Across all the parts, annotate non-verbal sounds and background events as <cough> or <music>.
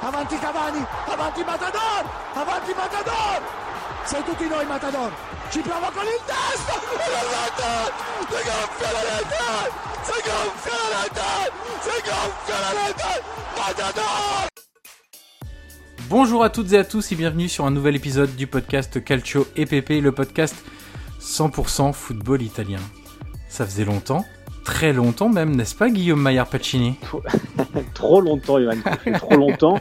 Avanti Cavani, avanti Matador, avanti Matador, sei tutti noi Matador, ci prova con il testo, si gonfia la rete, si gonfia la rete, si gonfia la rete, Matador. Bonjour à toutes et à tous et bienvenue sur un nouvel épisode du podcast Calcio EPP, le podcast 100% football italien. Ça faisait longtemps, très longtemps même, n'est-ce pas Guillaume Maillard Pacini <laughs> trop longtemps, Johan. Trop longtemps.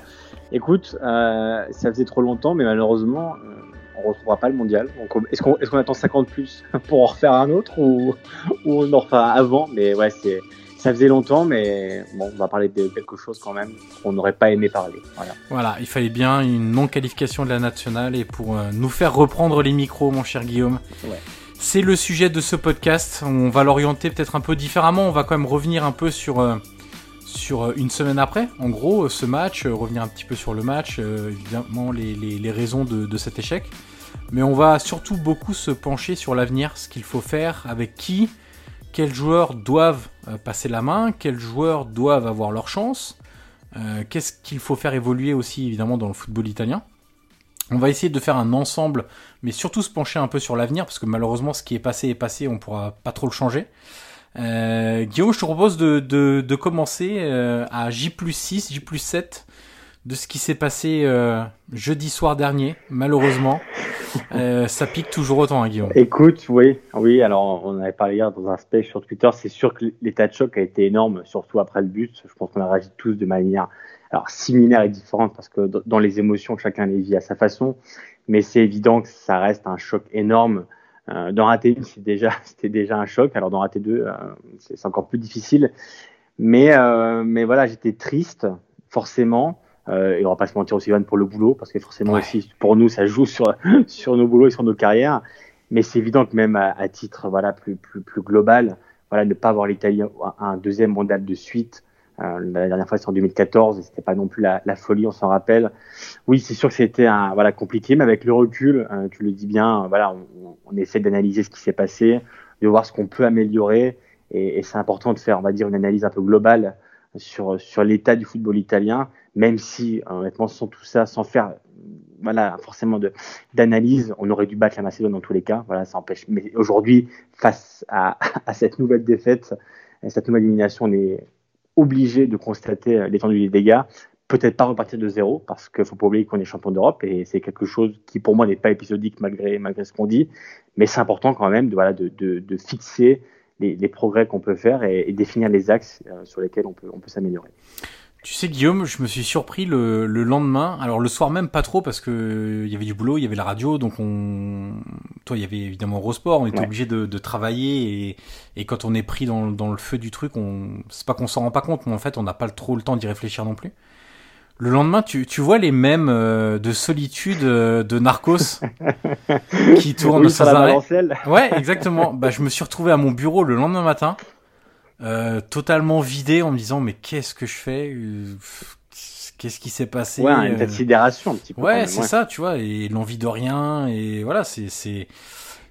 Écoute, euh, ça faisait trop longtemps, mais malheureusement, euh, on retrouvera pas le mondial. Est-ce qu'on est attend 50 plus <laughs> pour en refaire un autre ou, ou on en refera avant? Mais ouais, c'est ça faisait longtemps, mais bon, on va parler de quelque chose quand même qu'on n'aurait pas aimé parler. Voilà. Voilà, il fallait bien une non-qualification de la nationale et pour euh, nous faire reprendre les micros, mon cher Guillaume. Ouais. C'est le sujet de ce podcast. On va l'orienter peut-être un peu différemment. On va quand même revenir un peu sur, euh, euh, une semaine après. En gros, euh, ce match, revenir un petit peu sur le match, évidemment les, raisons de, de cet échec. Mais on va surtout beaucoup se pencher sur l'avenir, ce qu'il faut faire, avec qui, quels joueurs doivent passer la main, quels joueurs doivent avoir leur chance, qu'est-ce qu'il faut faire évoluer aussi évidemment dans le football italien. On va essayer de faire un ensemble, mais surtout se pencher un peu sur l'avenir, parce que malheureusement ce qui est passé est passé, on pourra pas trop le changer. Euh, Guillaume, je te propose de, de, commencer euh, à J plus 6, J plus 7 de ce qui s'est passé euh, jeudi soir dernier, malheureusement. Ça pique toujours autant, hein, Guillaume. Écoute, oui, oui. Alors, on avait parlé hier dans un space sur Twitter. C'est sûr que l'état de choc a été énorme, surtout après le but. Je pense qu'on a réagi tous de manière alors similaire et différente parce que dans les émotions, chacun les vit à sa façon. Mais c'est évident que ça reste un choc énorme. Euh, d'en rater une, c'est déjà, <laughs> c'était déjà un choc. Alors d'en rater deux, euh, c'est encore plus difficile. Mais, euh, mais voilà, j'étais triste, forcément. Euh, et on va pas se mentir aussi, Johan, pour le boulot, parce que forcément Ouais. aussi, pour nous, ça joue sur, <laughs> sur nos boulots et sur nos carrières. Mais c'est évident que même à, à titre voilà plus, plus, plus global, voilà, ne pas avoir l'Italie à un deuxième mondial de suite, Euh, la dernière fois, c'était en 2014, et c'était pas non plus la, la folie, on s'en rappelle. Oui, c'est sûr que c'était voilà, compliqué, mais avec le recul, euh, tu le dis bien, voilà, on, on essaie d'analyser ce qui s'est passé, de voir ce qu'on peut améliorer, et, et c'est important de faire, on va dire, une analyse un peu globale sur, sur l'état du football italien, même si, honnêtement, sans tout ça, sans faire voilà, forcément de d'analyse, on aurait dû battre la Macédoine dans tous les cas. Voilà, ça empêche. Mais aujourd'hui, face à, <laughs> à cette nouvelle défaite, cette nouvelle élimination, on est obligé de constater l'étendue des dégâts. Peut-être pas repartir de zéro, parce qu'il faut pas oublier qu'on est champion d'Europe et c'est quelque chose qui pour moi n'est pas épisodique malgré, malgré ce qu'on dit, mais c'est important quand même de, voilà, de, de fixer les, les progrès qu'on peut faire et, et, définir les axes euh, sur lesquels on peut, on peut s'améliorer. Tu sais Guillaume, je me suis surpris le, le, lendemain. Alors le soir même pas trop parce que il y avait du boulot, il y avait la radio, donc on, toi il y avait évidemment Eurosport, on était ouais. obligé de, de, travailler et, et, quand on est pris dans, dans le feu du truc, on, c'est pas qu'on s'en rend pas compte, mais en fait on n'a pas trop le temps d'y réfléchir non plus. Le lendemain, tu, tu vois les mêmes euh, de solitude euh, de Narcos <laughs> qui tournent oui, sans arrêt. Ouais, exactement. bah je me suis retrouvé à mon bureau le lendemain matin euh, totalement vidé en me disant mais qu'est-ce que je fais? Qu'est-ce qui s'est passé? Ouais, une euh... sidération un petit peu. Ouais, c'est ouais. ça, tu vois, et l'envie de rien, et voilà, c'est c'est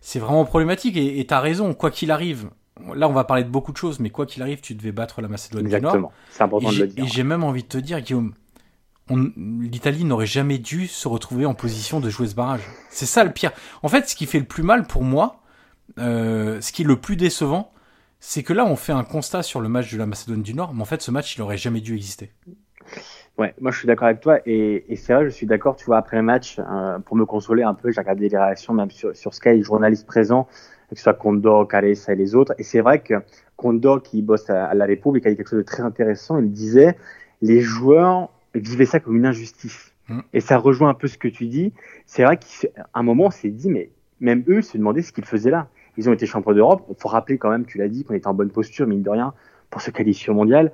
c'est vraiment problématique. Et t'as raison, quoi qu'il arrive. Là, on va parler de beaucoup de choses, mais quoi qu'il arrive, tu devais battre la Macédoine Exactement. du Nord. C'est important de le dire. Et j'ai même envie de te dire, Guillaume, l'Italie n'aurait jamais dû se retrouver en position de jouer ce barrage. C'est ça le pire. En fait, ce qui fait le plus mal pour moi, euh, ce qui est le plus décevant, c'est que là, on fait un constat sur le match de la Macédoine du Nord, mais en fait, ce match, il aurait jamais dû exister. Ouais, moi je suis d'accord avec toi et, et c'est vrai, je suis d'accord. Tu vois, après le match, euh, pour me consoler un peu, j'ai regardé les réactions même sur, sur Sky, les journalistes présents, que ce soit Kondo, Caressa et les autres. Et c'est vrai que Kondo, qui bosse à, à, la République, a dit quelque chose de très intéressant. Il disait les joueurs vivaient ça comme une injustice. Mmh. Et ça rejoint un peu ce que tu dis. C'est vrai qu'à un moment, on s'est dit, mais même eux se demandaient ce qu'ils faisaient là. Ils ont été champions d'Europe. Il faut rappeler quand même, tu l'as dit, qu'on était en bonne posture, mine de rien, pour se qualifier mondial.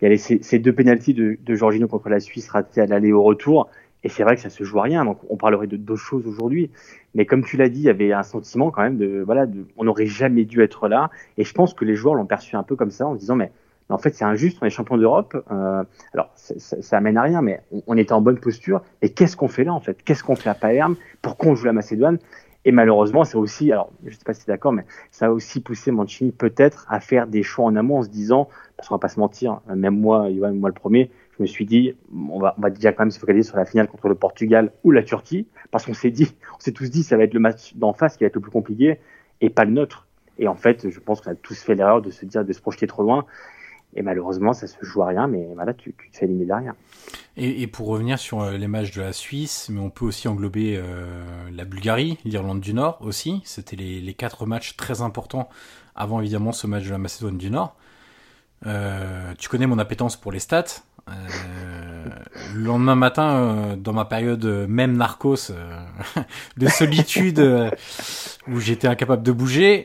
Il y avait ces, deux pénalties de, de contre la Suisse ratées à l'aller au retour. Et c'est vrai que ça se joue à rien. Donc, on parlerait de d'autres choses aujourd'hui. Mais comme tu l'as dit, il y avait un sentiment quand même de, voilà, de, on n'aurait jamais dû être là. Et je pense que les joueurs l'ont perçu un peu comme ça en se disant, mais, en fait, c'est injuste. On est champion d'Europe. Euh, alors, ça, ça, amène à rien, mais on, on était en bonne posture. Et qu'est-ce qu'on fait là, en fait? Qu'est-ce qu'on fait à Palerme? Pourquoi on joue la Macédoine? Et malheureusement, ça aussi, alors je sais pas si tu es d'accord, mais ça a aussi poussé Mancini peut-être à faire des choix en amont en se disant, parce qu'on va pas se mentir, même moi, Yoann, moi le premier, je me suis dit, on va, on va déjà quand même se focaliser sur la finale contre le Portugal ou la Turquie, parce qu'on s'est dit, <laughs> on s'est tous dit, ça va être le match d'en face qui va être le plus compliqué et pas le nôtre. Et en fait, je pense qu'on a tous fait l'erreur de se dire, de se projeter trop loin. Et malheureusement, ça se joue à rien, mais voilà, tu, te fais éliminer derrière. Et, et, pour revenir sur euh, les matchs de la Suisse, mais on peut aussi englober euh, la Bulgarie, l'Irlande du Nord aussi. C'était les, quatre matchs très importants avant évidemment ce match de la Macédoine du Nord. Euh, tu connais mon appétence pour les stats. Le lendemain matin, dans ma période même narcos <laughs> de solitude où j'étais incapable de bouger,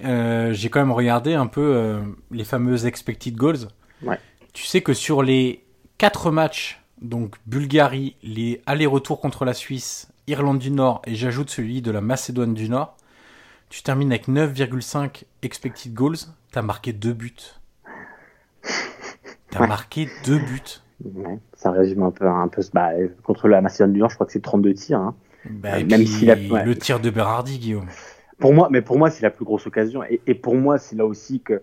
j'ai quand même regardé un peu les fameuses expected goals. Ouais. Tu sais que sur les quatre matchs, donc Bulgarie, les allers-retours contre la Suisse, Irlande du Nord et j'ajoute celui de la Macédoine du Nord, tu termines avec 9,5 expected goals, t'as marqué deux buts. T'as ouais. marqué deux buts. Ouais, ça résume un peu, un peu bah, contre la Macédoine du Nord, je crois que c'est 32 tirs. Hein. Bah, même si la, ouais. le tir de Berardi, Guillaume. Pour moi, mais pour moi, c'est la plus grosse occasion. Et, et pour moi, c'est là aussi que, euh,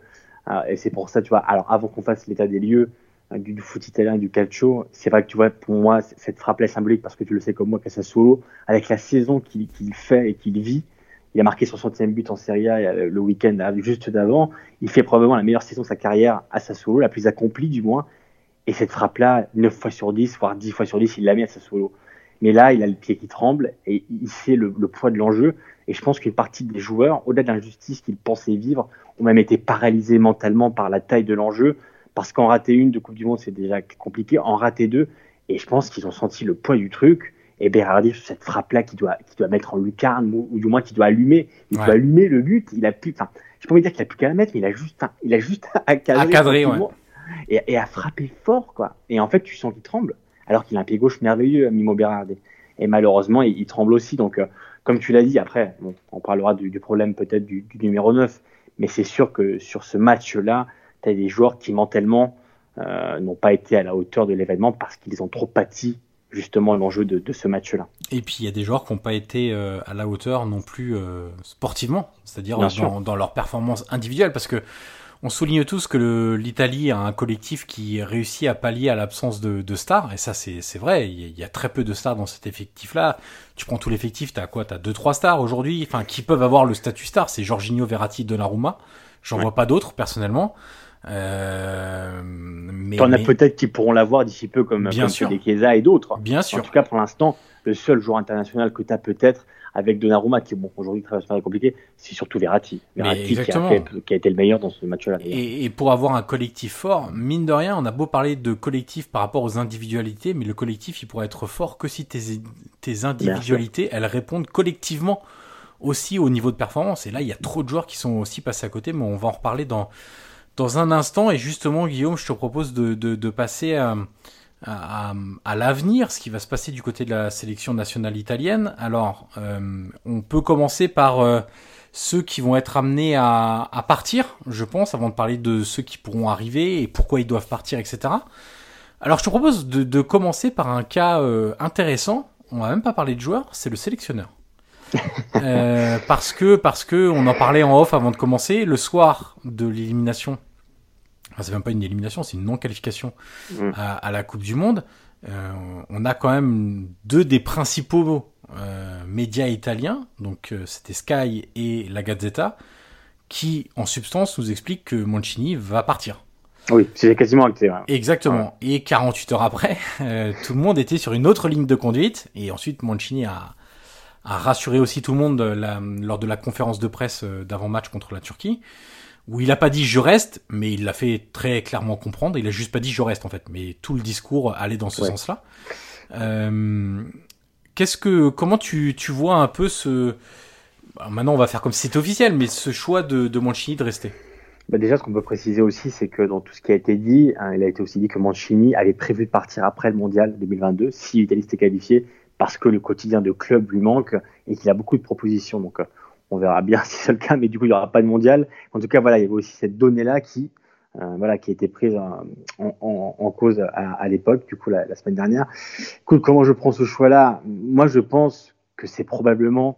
et c'est pour ça, tu vois, alors avant qu'on fasse l'état des lieux euh, du, foot italien, du calcio, c'est vrai que tu vois, pour moi, cette frappe-là est symbolique parce que tu le sais comme moi, qu'à solo, avec la saison qu'il qu fait et qu'il vit, il a marqué son centième but en Serie A euh, le week-end juste d'avant. Il fait probablement la meilleure saison de sa carrière à Sassuolo, la plus accomplie du moins. Et cette frappe-là, 9 fois sur 10, voire 10 fois sur 10, il l'a mis à Sassuolo. Mais là, il a le pied qui tremble et il sait le, le poids de l'enjeu. Et je pense qu'une partie des joueurs, au-delà de l'injustice qu'ils pensaient vivre, ont même été paralysés mentalement par la taille de l'enjeu. Parce qu'en rater une de Coupe du Monde, c'est déjà compliqué. En rater deux, et je pense qu'ils ont senti le poids du truc et Berardi sur cette frappe là qui doit qui doit mettre en lucarne ou, ou du moins qui doit allumer il ouais. doit allumer le but il a pu enfin je peux pas dire qu'il a plus qu'à la mettre mais il a juste il a juste à cadrer, à cadrer ouais. et, et, à frapper fort quoi et en fait tu sens qu'il tremble alors qu'il a un pied gauche merveilleux Mimo Berardi. Et malheureusement il, il tremble aussi. Donc euh, comme tu l'as dit après bon, on parlera du, du problème peut-être du, du, numéro 9 mais c'est sûr que sur ce match là tu as des joueurs qui mentalement euh, n'ont pas été à la hauteur de l'événement parce qu'ils ont trop pâti justement l'enjeu de, de, ce match-là. Et puis il y a des joueurs qui n'ont pas été euh, à la hauteur non plus euh, sportivement, c'est-à-dire dans, dans, leur performance individuelle, parce que on souligne tous que l'Italie a un collectif qui réussit à pallier à l'absence de, de, stars, et ça c'est vrai, il y, a, il y, a très peu de stars dans cet effectif-là. Tu prends tout l'effectif, t'as quoi? T'as deux trois stars aujourd'hui, enfin qui peuvent avoir le statut star, c'est Jorginho, Verratti, Donnarumma. J'en vois pas d'autres personnellement. Euh, mais t'en as peut-être qui pourront l'avoir d'ici peu, comme, bien sûr. et d'autres. Bien sûr. En tout cas, pour l'instant, le seul joueur international que tu as peut-être avec Donnarumma, qui bon aujourd'hui très compliqué, c'est surtout Verratti. Verratti qui a, qui a, été le meilleur dans ce match-là. Et, et, pour avoir un collectif fort, mine de rien, on a beau parler de collectif par rapport aux individualités, mais le collectif, il pourrait être fort que si tes, tes individualités, elles répondent collectivement aussi au niveau de performance. Et là, il y a trop de joueurs qui sont aussi passés à côté, mais on va en reparler dans dans un instant. Et justement, Guillaume, je te propose de, de, de passer à, à, à l'avenir, ce qui va se passer du côté de la sélection nationale italienne. Alors, euh, on peut commencer par euh, ceux qui vont être amenés à, à, partir, je pense, avant de parler de ceux qui pourront arriver et pourquoi ils doivent partir, etc. Alors, je te propose de, de commencer par un cas euh, intéressant. On va même pas parler de joueurs, c'est le sélectionneur. <laughs> Parce que parce que on en parlait en off avant de commencer le soir de l'élimination. C'est même pas une élimination, c'est une non qualification mm. à, la Coupe du Monde. Euh, on a quand même deux des principaux euh, médias italiens, donc c'était Sky et la Gazzetta, qui en substance nous expliquent que Mancini va partir. Oui, c'est quasiment acté. Exactement. Et 48 heures après, tout le monde était sur une autre ligne de conduite. Et ensuite, Mancini a, a rassuré aussi tout le monde la, lors de la conférence de presse euh, d'avant-match contre la Turquie, où il a pas dit je reste, mais il l'a fait très clairement comprendre. Il a juste pas dit je reste en fait, mais tout le discours allait dans ce sens-là. Euh, Qu'est-ce que, comment tu, tu vois un peu ce, maintenant on va faire comme si c'était officiel, mais ce choix de, de Mancini de rester? Bah déjà, ce qu'on peut préciser aussi, c'est que dans tout ce qui a été dit, hein, il a été aussi dit que Mancini avait prévu de partir après le mondial 2022 si l'Italie s'était qualifiée parce que le quotidien de club lui manque et qu'il a beaucoup de propositions. Donc, euh, on verra bien <laughs> si c'est le cas, mais du coup, il n'y aura pas de mondial. En tout cas, voilà, il y avait aussi cette donnée-là qui, euh, voilà, qui a été prise en, cause à, l'époque, du coup, la, semaine dernière. Comment je prends ce choix-là? Moi, je pense que c'est probablement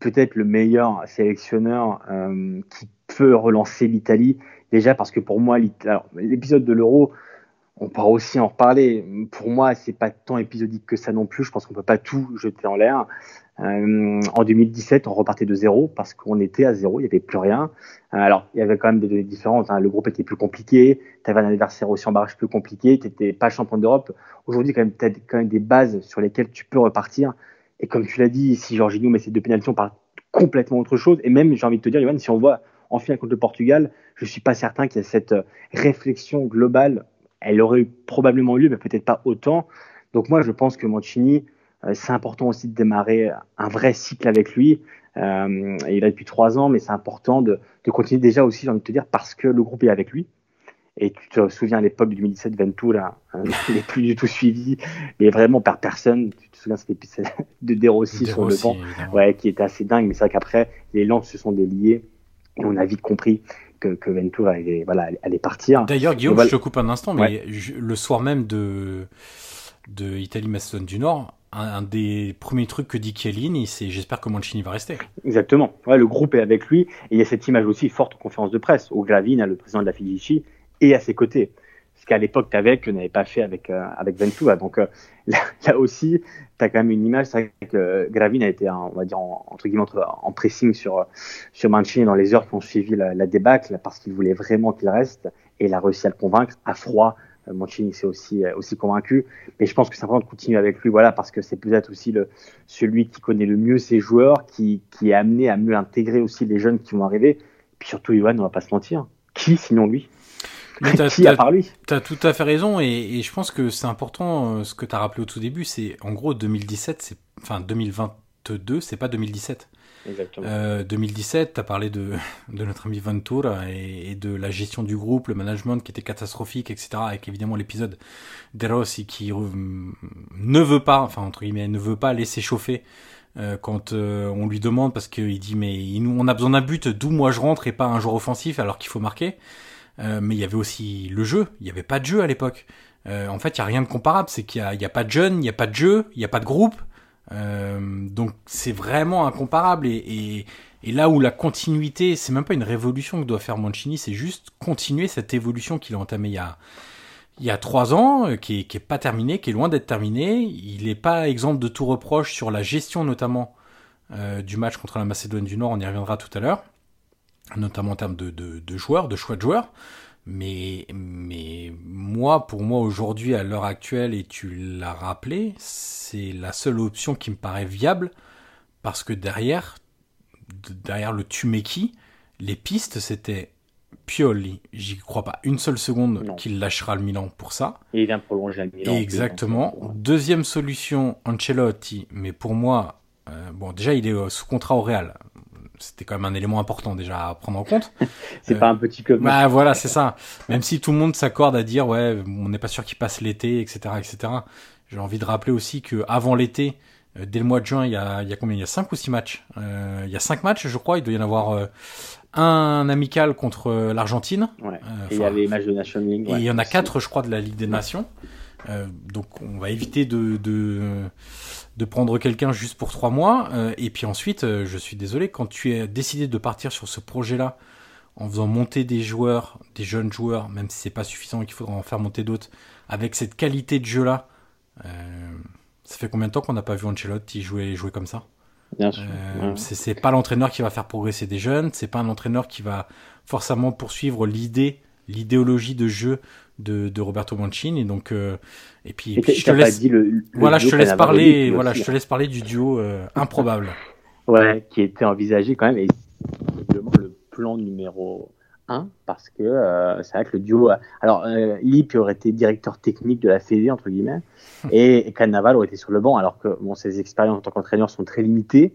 peut-être le meilleur sélectionneur euh, qui peut relancer l'Italie. Déjà parce que pour moi, l'épisode de l'Euro, on pourra aussi en reparler. Pour moi, c'est pas tant épisodique que ça non plus. Je pense qu'on peut pas tout jeter en l'air. Euh, en 2017, on repartait de zéro parce qu'on était à zéro, il n'y avait plus rien. Euh, alors, il y avait quand même des données différentes. Hein. Le groupe était plus compliqué, tu avais un adversaire aussi en barrage plus compliqué, tu n'étais pas champion d'Europe. Aujourd'hui, quand même, tu as quand même des bases sur lesquelles tu peux repartir. Et comme tu l'as dit, si Jorginho met ses deux pénalités, on parle complètement autre chose. Et même, j'ai envie de te dire, Yohan, si on voit en finale contre le Portugal, je suis pas certain qu'il y ait cette réflexion globale elle aurait probablement eu lieu, mais peut-être pas autant. Donc moi, je pense que Mancini, euh, c'est important aussi de démarrer un vrai cycle avec lui. Euh, il a depuis trois ans, mais c'est important de, de, continuer déjà aussi, j'ai envie de te dire, parce que le groupe est avec lui. Et tu te souviens à l'époque de 2017, Ventura, hein, il n'est plus du tout suivi, mais vraiment par personne. Tu te souviens, c'était de <laughs> De Rossi sur le banc, ouais, qui était assez dingue. Mais c'est vrai qu'après, les langues se sont déliées et on a vite compris que, que Ventura allait, voilà, allait partir. D'ailleurs, Guillaume, je te coupe un instant, mais le soir même de, de Italie-Macédoine du Nord, un, des premiers trucs que dit Chiellini, c'est j'espère que Mancini va rester. Exactement. Ouais, le groupe est avec lui. Et il y a cette image aussi forte en conférence de presse, où Gravina, le président de la Fidici, est à ses côtés qu'à l'époque t'avais que n'avait pas fait avec euh, avec Ventura. Donc euh, <laughs> là, aussi, tu as quand même une image. C'est vrai que Gravin a été, on va dire en, entre guillemets, en pressing sur sur Mancini dans les heures qui ont suivi la, débâcle parce qu'il voulait vraiment qu'il reste et il a réussi à le convaincre à froid. Euh, Mancini s'est aussi aussi convaincu, mais je pense que c'est important de continuer avec lui, voilà, parce que c'est peut-être aussi le celui qui connaît le mieux ses joueurs, qui qui est amené à mieux intégrer aussi les jeunes qui vont arriver. Puis surtout, Ivan, on va pas se mentir, qui sinon lui? <laughs> mais t'as, qui part lui T'as tout à fait raison et, et je pense que c'est important euh, ce que tu as rappelé au tout début, c'est en gros 2017, c'est enfin 2022, c'est pas 2017. Exactement. Euh, 2017, tu as parlé de, de notre ami Ventura et, et, de la gestion du groupe, le management qui était catastrophique, etc. Avec évidemment l'épisode de Rossi qui ne veut pas, enfin entre guillemets, ne veut pas laisser chauffer euh, quand euh, on lui demande parce qu'il dit mais il, on a besoin d'un but, d'où moi je rentre et pas un joueur offensif alors qu'il faut marquer. Euh, mais il y avait aussi le jeu. Il n'y avait pas de jeu à l'époque. Euh, en fait, il n'y a rien de comparable. C'est qu'il n'y a, pas de jeunes, il n'y a pas de jeu, il n'y a pas de groupe. Euh, donc c'est vraiment incomparable. Et, là où la continuité, c'est même pas une révolution que doit faire Mancini, c'est juste continuer cette évolution qu'il a entamée il y a, trois ans, qui est, qui est pas terminée, qui est loin d'être terminée. Il n'est pas exemple de tout reproche sur la gestion notamment du match contre la Macédoine du Nord. On y reviendra tout à l'heure, notamment en termes de, de, de joueurs, de choix de joueurs. Mais, mais moi, pour moi, aujourd'hui, à l'heure actuelle, et tu l'as rappelé, c'est la seule option qui me paraît viable, parce que derrière, derrière le Tumeki, les pistes, c'était Pioli. J'y crois pas une seule seconde qu'il lâchera le Milan pour ça. Et il vient prolonger le Milan. Exactement. Deuxième solution, Ancelotti. Mais pour moi, euh, bon, déjà, il est sous contrat au Real c'était quand même un élément important déjà à prendre en compte. <laughs> c'est euh, pas un petit club. Bah voilà, c'est ça. Même si tout le monde s'accorde à dire ouais, on n'est pas sûr qu'il passe l'été, etc., etc. J'ai envie de rappeler aussi que avant l'été, euh, dès le mois de juin, il y a, il y a combien? Il y a cinq ou six matchs. Euh, il y a cinq matchs, je crois. Il doit y en avoir euh, un amical contre l'Argentine. Ouais. et il y a les matchs de Nation League. Et il y en a quatre, je crois, de la Ligue des Nations. donc on va éviter de, de de prendre quelqu'un juste pour trois mois. Euh, et puis ensuite, euh, je suis désolé, quand tu as décidé de partir sur ce projet-là, en faisant monter des joueurs, des jeunes joueurs, même si c'est pas suffisant et qu'il faudra en faire monter d'autres, avec cette qualité de jeu-là, euh, ça fait combien de temps qu'on n'a pas vu Ancelotti jouer, jouer comme ça? Bien sûr. C'est pas l'entraîneur qui va faire progresser des jeunes, c'est pas un entraîneur qui va forcément poursuivre l'idée, l'idéologie de jeu de, de Roberto Mancini. Donc, euh, et puis, et puis je te laisse, dit le, le voilà, je te laisse parler, voilà, je te laisse parler du duo euh, improbable. <laughs> Ouais, qui était envisagé quand même, et le plan numéro 1, parce que euh, c'est vrai que le duo, alors Lip aurait été directeur technique de la Fédé entre guillemets, <laughs> et, et Cannavale aurait été sur le banc, alors que bon, ses expériences en tant qu'entraîneur sont très limitées.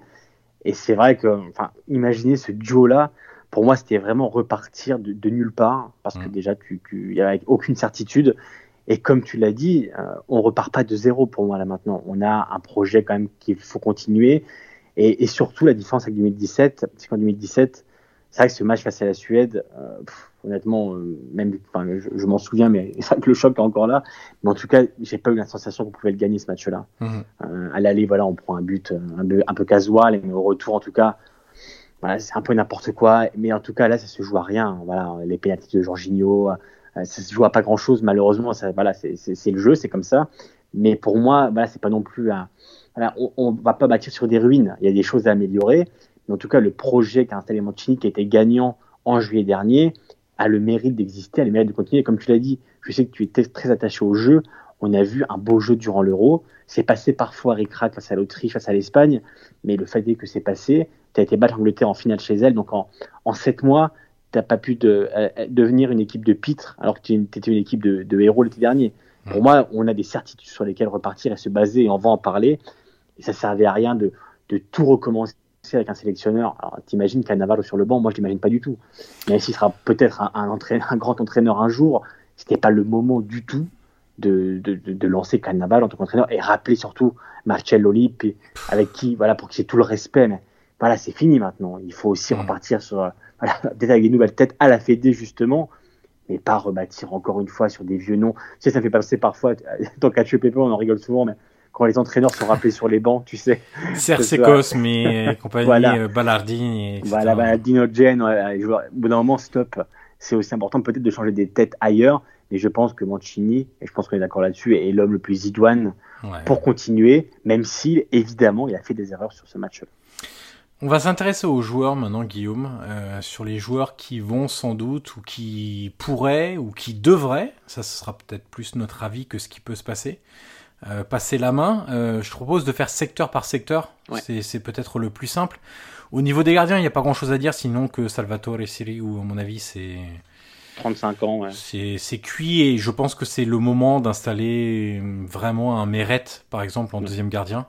Et c'est vrai que, enfin, imaginez ce duo-là pour moi, c'était vraiment repartir de, de, nulle part, parce que mm. déjà, tu, tu, y avait aucune certitude. Et comme tu l'as dit, euh, on repart pas de zéro pour moi là maintenant. On a un projet quand même qu'il faut continuer. Et, et, surtout, la différence avec 2017, c'est qu'en 2017, c'est vrai que ce match face à la Suède, euh, honnêtement, euh, même, enfin, je, je m'en souviens, mais <laughs> c'est vrai que le choc est encore là. Mais en tout cas, j'ai pas eu la sensation qu'on pouvait le gagner ce match-là. Mm. Euh, à l'aller, voilà, on prend un but un peu, un peu casual, mais au retour, en tout cas, voilà, c'est un peu n'importe quoi, mais en tout cas là, ça se joue à rien. Voilà, les pénalités de Jorginho, euh, ça se joue à pas grand chose. Malheureusement, ça, voilà, c'est le jeu, c'est comme ça. Mais pour moi, voilà, c'est pas non plus un. Voilà, on, on, va pas bâtir sur des ruines. Il y a des choses à améliorer. Mais en tout cas, le projet qu'a installé Mancini, qui était gagnant en juillet dernier, a le mérite d'exister, a le mérite de continuer. Comme tu l'as dit, je sais que tu étais très attaché au jeu. On a vu un beau jeu durant l'Euro. C'est passé parfois ric face à l'Autriche, face à l'Espagne, mais le fait est que c'est passé tu as été battre l'Angleterre en finale chez elle. Donc en, en 7 mois, tu n'as pas pu de, euh, devenir une équipe de pitre alors que tu étais une équipe de, de héros l'été dernier. Pour moi, on a des certitudes sur lesquelles repartir et se baser et on va en parler. Et ça servait à rien de, de tout recommencer avec un sélectionneur. Alors, t'imagines Cannavaro sur le banc, moi je l'imagine pas du tout. Même s'il sera peut-être un, un, un, grand entraîneur un jour, c'était pas le moment du tout de, de, de, lancer Cannavaro en tant qu'entraîneur et rappeler surtout Marcello Lippi, avec qui, voilà, pour qu'il ait tout le respect. Mais voilà, c'est fini maintenant. Il faut aussi mm. repartir sur, voilà, <laughs> peut-être avec des nouvelles têtes à la Fédé, justement, mais pas rebâtir encore une fois sur des vieux noms. Tu sais, ça me fait passer parfois, <laughs> tant qu'à Pepe, on en rigole souvent, mais quand les entraîneurs sont rappelés sur les bancs, tu sais. <laughs> Cercecos, mais compagnie, voilà. euh, Ballardini, etc. Voilà, Ballardino, Gen, ouais, au bout d'un moment, stop. C'est aussi important peut-être de changer des têtes ailleurs, mais je pense que Mancini, et je pense qu'on est d'accord là-dessus, est l'homme le plus idoine ouais. pour continuer, même si, évidemment, il a fait des erreurs sur ce match-là. On va s'intéresser aux joueurs maintenant, Guillaume, euh, sur les joueurs qui vont sans doute ou qui pourraient ou qui devraient, ça ce sera peut-être plus notre avis que ce qui peut se passer, euh, passer la main. Euh, je propose de faire secteur par secteur, ouais. c'est peut-être le plus simple. Au niveau des gardiens, il n'y a pas grand-chose à dire, sinon que Salvatore et Siri, ou à mon avis c'est... 35 ans, ouais. C'est cuit et je pense que c'est le moment d'installer vraiment un Meret, par exemple, en deuxième gardien.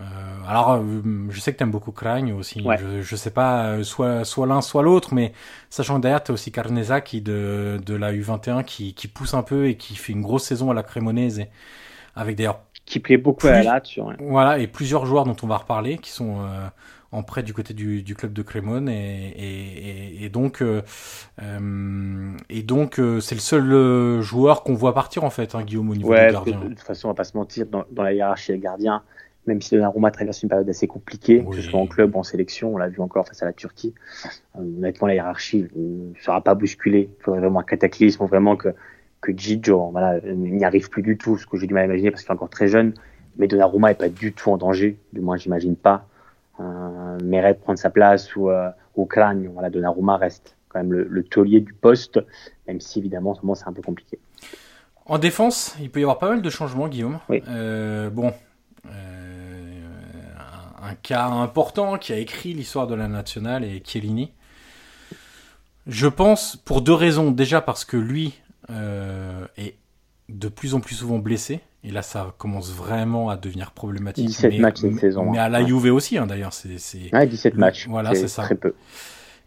Euh, alors, euh, je sais que t'aimes beaucoup Kragne aussi. Ouais. Je, je sais pas, euh, soit soit l'un, soit l'autre, mais sachant que derrière t'as aussi Carneza qui de de la U21 qui qui pousse un peu et qui fait une grosse saison à la Crémonaise, et avec d'ailleurs qui plaît beaucoup plus, à la. Ouais. Voilà, et plusieurs joueurs dont on va reparler qui sont en prêt du côté du, du club de Crémone et, et, et, donc euh, euh et donc euh, c'est le seul joueur qu'on voit partir en fait, hein, Guillaume au niveau ouais, du gardien. De, toute façon, on va pas se mentir, dans, dans la hiérarchie des gardiens, même si Donnarumma traverse une période assez compliquée, oui. que ce soit en club ou en sélection, on l'a vu encore face à la Turquie. honnêtement, la hiérarchie ne sera pas bousculée. Il faudrait vraiment un cataclysme, vraiment que que Gigio, voilà, n'y arrive plus du tout, ce que j'ai du mal à imaginer parce qu'il est encore très jeune. Mais Donnarumma est pas du tout en danger, du moins j'imagine pas euh, mérite prendre sa place ou euh, au crâne. Voilà, Donnarumma reste quand même le, le taulier du poste, même si évidemment en ce moment c'est un peu compliqué. En défense, il peut y avoir pas mal de changements, Guillaume. Oui. Euh, bon, euh, un, un, cas important qui a écrit l'histoire de la nationale est Chiellini. Je pense pour deux raisons. Déjà parce que lui euh, est de plus en plus souvent blessé. Et là, ça commence vraiment à devenir problématique. 17 mais, matchs cette saison. Mais à la Juve aussi, hein, d'ailleurs. C'est, ouais, 17 matchs. Voilà, c'est ça. Très peu.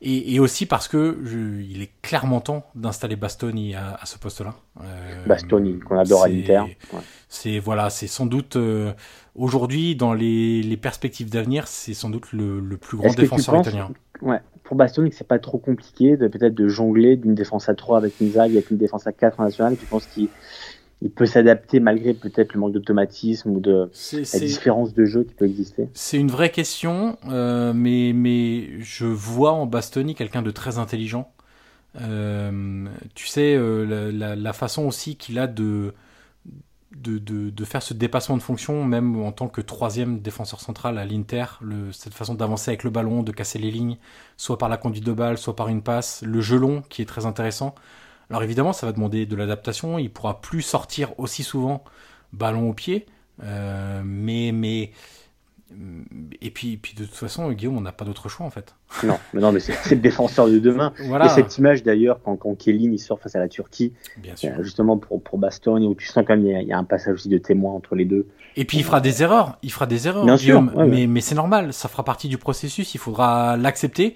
Et, et, aussi parce que je, il est clairement temps d'installer Bastoni à, à ce poste-là. Euh, Bastoni, qu'on adore à l'Inter. Ouais. C'est voilà, c'est sans doute euh, aujourd'hui dans les, les perspectives d'avenir, c'est sans doute le, le plus grand défenseur italien. Ouais, pour Bastoni, c'est pas trop compliqué de peut-être de jongler d'une défense à 3 avec Inzaghi avec une défense à 4 en national. Tu penses qu'il il peut s'adapter malgré peut-être le manque d'automatisme ou de la différence de jeu qui peut exister C'est une vraie question, euh, mais, mais je vois en Bastoni quelqu'un de très intelligent. Euh, tu sais, euh, la, façon aussi qu'il a de, de, de, de, faire ce dépassement de fonction, même en tant que troisième défenseur central à l'Inter, cette façon d'avancer avec le ballon, de casser les lignes, soit par la conduite de balle, soit par une passe, le jeu long qui est très intéressant. Alors évidemment, ça va demander de l'adaptation. Il pourra plus sortir aussi souvent ballon au pied, euh, mais mais et puis, puis de toute façon, Guillaume, on n'a pas d'autre choix en fait. Non, mais non, mais c'est le défenseur de demain. Voilà. Et cette image d'ailleurs, quand, quand Kéline il sort face à la Turquie, Bien sûr. justement pour, pour Bastoni, où tu sens quand même il y, a, il y, a un passage aussi de témoin entre les deux. Et puis il fera des erreurs, il fera des erreurs, Bien Guillaume, sûr, ouais, mais, ouais. mais c'est normal, ça fera partie du processus, il faudra l'accepter.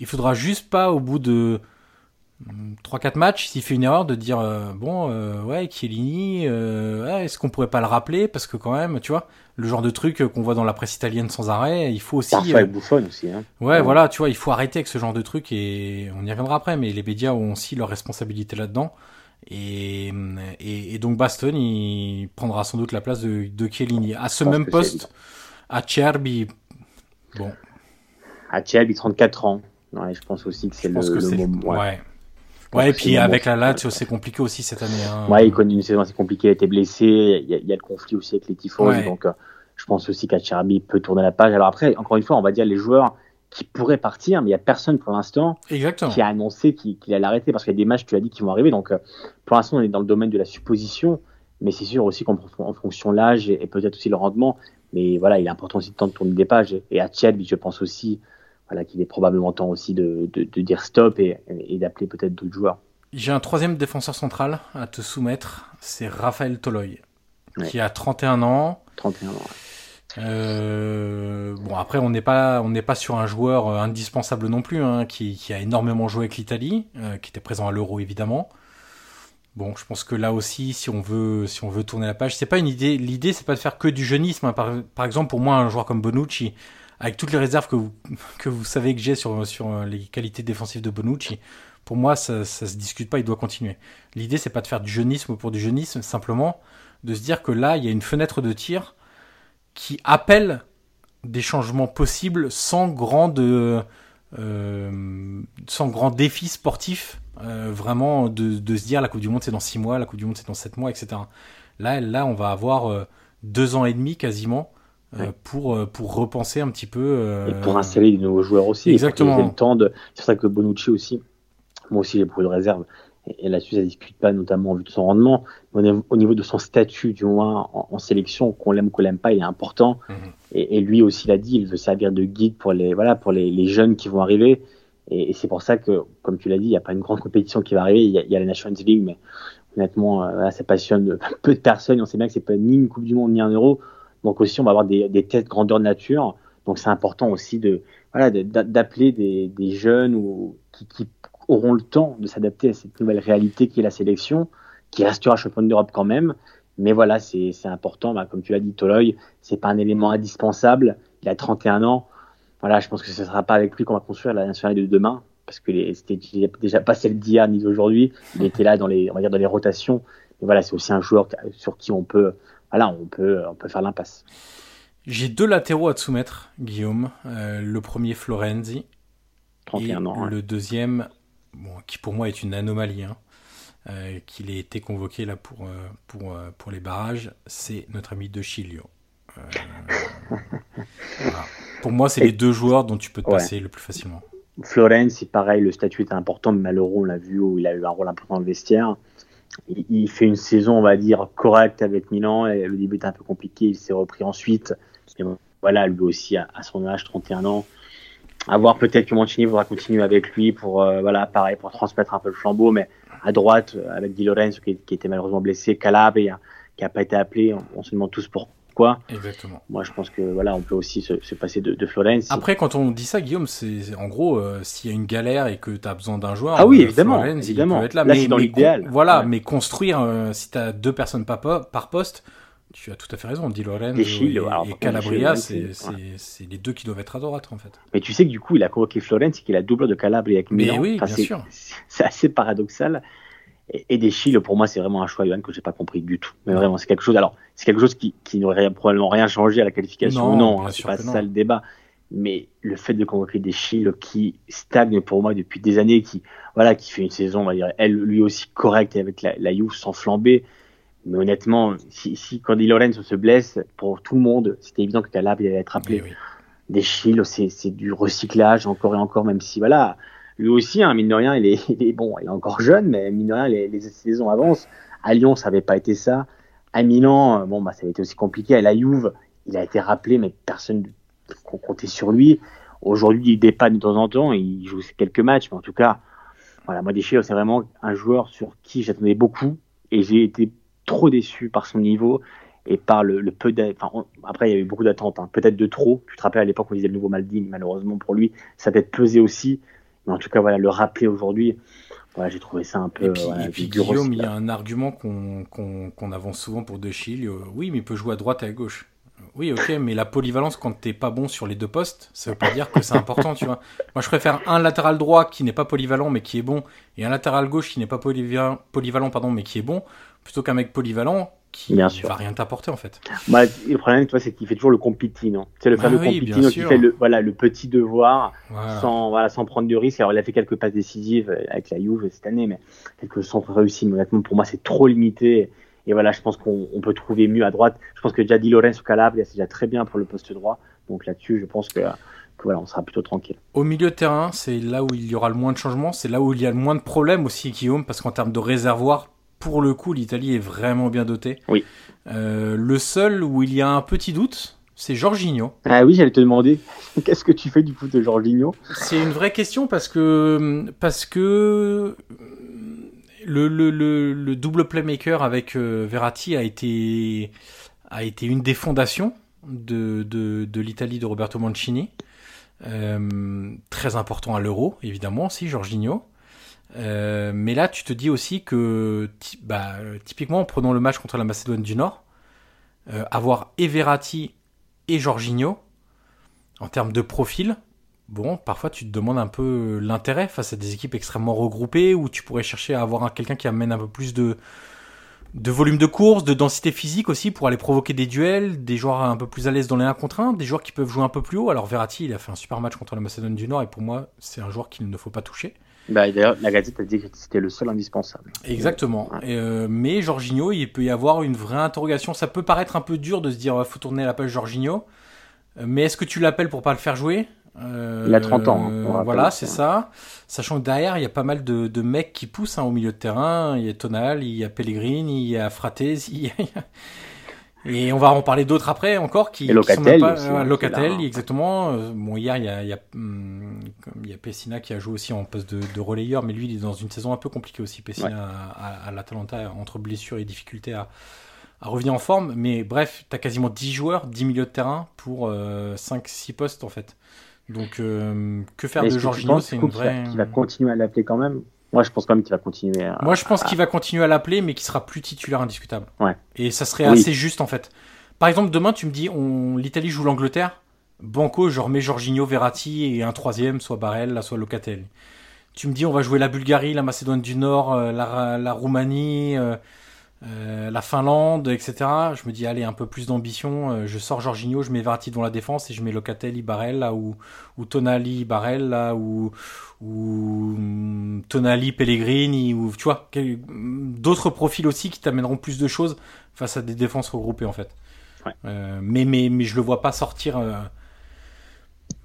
Il faudra juste pas au bout de 3-4 matchs, s'il fait une erreur, de dire euh, bon, euh, ouais, Chiellini, euh, ouais, est-ce qu'on pourrait pas le rappeler? Parce que quand même, tu vois, le genre de truc qu'on voit dans la presse italienne sans arrêt, il faut aussi. Parfois avec Buffon aussi. Hein. Ouais, ouais, voilà, tu vois, il faut arrêter avec ce genre de truc et on y reviendra après, mais les médias ont aussi leur responsabilité là-dedans. Et, et, et, donc Baston, il prendra sans doute la place de, de Chiellini. À ce même poste, à Cherby, bon. À Cherby, 34 ans. Ouais, je pense aussi que c'est le, que le moment. Ouais. Ouais. Ouais, et puis avec la Lazio, c'est compliqué aussi cette année. Hein. Ouais, il connaît une saison assez compliquée, il a été blessé, il y a, il y a le conflit aussi avec les Tifos, ouais. donc euh, je pense aussi qu'Acherbi peut tourner la page. Alors après, encore une fois, on va dire les joueurs qui pourraient partir, mais il n'y a personne pour l'instant qui a annoncé qu'il qu allait arrêter, parce qu'il y a des matchs, tu as dit, qui vont arriver, donc euh, pour l'instant, on est dans le domaine de la supposition, mais c'est sûr aussi qu'en en fonction de l'âge et, et peut-être aussi le rendement, mais voilà, il est important aussi de temps de tourner des pages, et, et Acherbi, je pense aussi, voilà, qu'il est probablement temps aussi de, de, de dire stop et, et d'appeler peut-être d'autres joueurs. J'ai un troisième défenseur central à te soumettre, c'est Raphaël Toloy, ouais. qui a 31 ans. 31 ans. Euh, bon après on n'est pas on n'est pas sur un joueur euh, indispensable non plus hein, qui, qui, a énormément joué avec l'Italie, euh, qui était présent à l'Euro évidemment. Bon, je pense que là aussi, si on veut, si on veut tourner la page, c'est pas une idée. L'idée, c'est pas de faire que du jeunisme. Hein. Par, par, exemple, pour moi, un joueur comme Bonucci, avec toutes les réserves que vous, que vous savez que j'ai sur, sur les qualités défensives de Bonucci, pour moi, ça, ça se discute pas, il doit continuer. L'idée, c'est pas de faire du jeunisme pour du jeunisme, simplement de se dire que là, il y a une fenêtre de tir qui appelle des changements possibles sans grande, euh, sans grand défi sportif. Euh, vraiment, de, de, se dire la Coupe du Monde c'est dans 6 mois, la Coupe du Monde c'est dans 7 mois, etc. Là, là, on va avoir euh, deux ans et demi quasiment Ouais. pour pour repenser un petit peu euh... et pour installer des nouveaux joueurs aussi. Exactement. le temps de c'est pour ça que Bonucci aussi moi aussi j'ai beaucoup de réserves. Et, et là-dessus ça discute pas notamment en vue de son rendement mais au niveau de son statut du moins en, en sélection qu'on l'aime ou qu'on l'aime pas il est important. Mmh. et, et, lui aussi l'a dit il veut servir de guide pour les voilà pour les, les jeunes qui vont arriver. Et, et c'est pour ça que comme tu l'as dit il n'y a pas une grande compétition qui va arriver. Il y a, il y a la Nations League mais honnêtement euh, voilà, ça passionne <laughs> peu de personnes. On sait bien que c'est pas ni une Coupe du Monde ni un Euro donc aussi, on va avoir des, des tests grandeur nature. Donc c'est important aussi de voilà d'appeler des, jeunes ou qui, auront le temps de s'adapter à cette nouvelle réalité qui est la sélection, qui restera champion d'Europe quand même. Mais voilà, c'est important. Bah, comme tu l'as dit, Toloy, c'est pas un élément indispensable. Il a 31 ans. voilà, je pense que ce sera pas avec lui qu'on va construire la nationale de demain, parce que c'était déjà pas celle d'hier ni d'aujourd'hui. Il était là dans les, on va dire dans les rotations. Mais voilà, c'est aussi un joueur sur qui on peut, voilà, on peut, on peut faire l'impasse. J'ai deux latéraux à te soumettre, Guillaume. Euh, le premier, Florenzi. 31 ans. Le deuxième, bon, qui pour moi est une anomalie, hein, euh, qu'il ait été convoqué là pour, euh, pour, pour les barrages, c'est notre ami De Chilio. <laughs> Pour moi, c'est les deux joueurs dont tu peux te passer le plus facilement. Florence, c'est pareil, le statut est important, mais malheureusement, on l'a vu, où il a eu un rôle important dans le vestiaire. Il, fait une saison, on va dire, correcte avec Milan. Et le début était un peu compliqué, il s'est repris ensuite. Voilà, lui aussi, à, son âge, 31 ans. À voir peut-être que Mancini voudra continuer avec lui pour, euh, voilà, pareil, pour transmettre un peu le flambeau, mais à droite, avec Di Lorenzo qui, était malheureusement blessé, Calabria qui n'a pas été appelé, on se demande tous pourquoi Exactement. Moi, je pense que voilà, on peut aussi se, passer de, Florence. Après, quand on dit ça, Guillaume, c'est en gros, euh, s'il y a une galère et que tu as besoin d'un joueur, ah oui, euh, évidemment, évidemment. là. mais, dans l'idéal. Voilà, mais construire, euh, si tu as deux personnes par, par poste, tu as tout à fait raison. Di Lorenzo et, Calabria, c'est les deux qui doivent être à droite, en fait. Mais tu sais que du coup, il a convoqué Florence, qui est la double de Calabria avec Milan. Mais oui, bien sûr. <laughs> C'est assez paradoxal. Et, des Chili, pour moi, c'est vraiment un choix, Johan, que j'ai pas compris du tout. Mais vraiment, c'est quelque chose. Alors, c'est quelque chose qui, qui n'aurait probablement rien changé à la qualification. Non, non c'est pas ça le débat. Mais le fait de convoquer des Chili qui stagne pour moi depuis des années, qui voilà, qui fait une saison, on va dire, elle lui aussi correcte avec la, la Juve sans flamber. Mais honnêtement, si, si quand Di Lorenzo se blesse, pour tout le monde, c'était évident que Calab allait être appelé. Des Chili, c'est du recyclage encore et encore, même si voilà lui aussi, hein, mine de rien, <laughs> il est, bon, il est encore jeune, mais mine de rien, les, saisons avancent. À Lyon, ça n'avait pas été ça. À Milan, euh, bon, bah, ça avait été aussi compliqué. À la Juve, il a été rappelé, mais personne ne comptait sur lui. Aujourd'hui, il dépanne de temps en temps, il joue quelques matchs, mais en tout cas, voilà, moi, Deschamps, c'est vraiment un joueur sur qui j'attendais beaucoup, et j'ai été trop déçu par son niveau et par le, peu enfin, après il y a eu beaucoup d'attentes, hein. peut-être de trop. Tu te rappelles à l'époque on disait le nouveau Maldini, malheureusement pour lui, ça peut-être pesé aussi. Mais en tout cas, voilà, le rappeler aujourd'hui, voilà, j'ai trouvé ça un peu. Et puis, et puis Guillaume, il y a un argument qu'on avance souvent pour De Chilles. Oui, mais il peut jouer à droite et à gauche. Oui, ok, <laughs> mais la polyvalence, quand t'es pas bon sur les deux postes, ça veut pas dire que c'est important, tu vois. Moi, je préfère un latéral droit qui n'est pas polyvalent mais qui est bon, et un latéral gauche qui n'est pas polyvalent, polyvalent pardon, mais qui est bon, plutôt qu'un mec polyvalent qui bien sûr. va rien t'apporter en fait. Bah, le problème, toi, c'est qu'il fait toujours le compitino. C'est le bah fameux compitino qui fait le, voilà, le petit devoir sans, voilà, sans prendre de risques. Alors, il a fait quelques passes décisives avec la Juve cette année, mais quelques centres réussis. Mais honnêtement, pour moi, c'est trop limité. Et voilà, je pense qu'on peut trouver mieux à droite. Je pense que déjà Di Lorenzo Calabria, c'est déjà très bien pour le poste droit. Donc là-dessus, je pense que, que, voilà, on sera plutôt tranquille. Au milieu de terrain, c'est là où il y aura le moins de changements. C'est là où il y a le moins de problèmes aussi, Guillaume, parce qu'en termes de réservoir, pour le coup, l'Italie est vraiment bien dotée. Oui. Euh, le seul où il y a un petit doute, c'est Jorginho. Ah oui, j'allais te demander, <laughs> qu'est-ce que tu fais du coup de Jorginho? C'est une vraie question parce que parce que le, le, le, double playmaker avec euh, Verratti a été a été une des fondations de, de, de l'Italie de Roberto Mancini. Euh, très important à l'Euro, évidemment, aussi, Jorginho. Euh, mais là, tu te dis aussi que, bah, typiquement, prenons le match contre la Macédoine du Nord, euh, avoir Everati et Jorginho, en termes de profil, bon, parfois tu te demandes un peu l'intérêt face à des équipes extrêmement regroupées, où tu pourrais chercher à avoir quelqu'un qui amène un peu plus de, de volume de course, de densité physique aussi pour aller provoquer des duels, des joueurs un peu plus à l'aise dans les 1 contre 1, des joueurs qui peuvent jouer un peu plus haut. Alors Verratti, il a fait un super match contre la Macédoine du Nord et pour moi, c'est un joueur qu'il ne faut pas toucher. Bah, D'ailleurs, la Gazette a dit que c'était le seul indispensable. Exactement. Euh, mais Jorginho, il peut y avoir une vraie interrogation. Ça peut paraître un peu dur de se dire faut tourner la page Jorginho. Mais est-ce que tu l'appelles pour pas le faire jouer? Euh, Il a 30 ans. Hein, voilà, c'est ça. Sachant que derrière, il y a pas mal de, de mecs qui poussent hein, au milieu de terrain. Il y a Tonal, il y a Pellegrini, il y a Fratesi. <laughs> Il y a... Et on va en parler d'autres après encore qui, et Locatel, pas, euh, Locatel exactement. Euh, bon hier il y a il y a, hum, il y a Pessina qui a joué aussi en poste de, de, relayeur, mais lui il est dans une saison un peu compliquée aussi Pessina à, à, l'Atalanta entre blessures et difficultés à, à revenir en forme. Mais bref, tu as quasiment 10 joueurs, 10 milieux de terrain pour 5-6 euh, postes en fait. Donc que faire de Jorginho, c'est une vraie. Qui va continuer à l'appeler quand même moi, je pense quand même qu'il va continuer. À... Moi, je pense qu'il va continuer à l'appeler, mais qu'il sera plus titulaire indiscutable. Ouais. Et ça serait assez juste, en fait. Par exemple, demain, tu me dis, on... l'Italie joue l'Angleterre. Banco, je remets Jorginho, Verratti et un troisième, soit Barella, soit Locatelli. Tu me dis, on va jouer la Bulgarie, la Macédoine du Nord, euh, la, la Roumanie, euh, la Finlande, etc. Je me dis, allez, un peu plus d'ambition. euh, je sors Jorginho, je mets Verratti devant la défense et je mets Locatelli, Barella ou, ou Tonali, Barella ou, ou hum, Tonali, Pellegrini ou tu vois, quel- d'autres profils aussi qui t'amèneront plus de choses face à des défenses regroupées en fait. Ouais. Euh, mais, mais, mais je le vois pas sortir euh,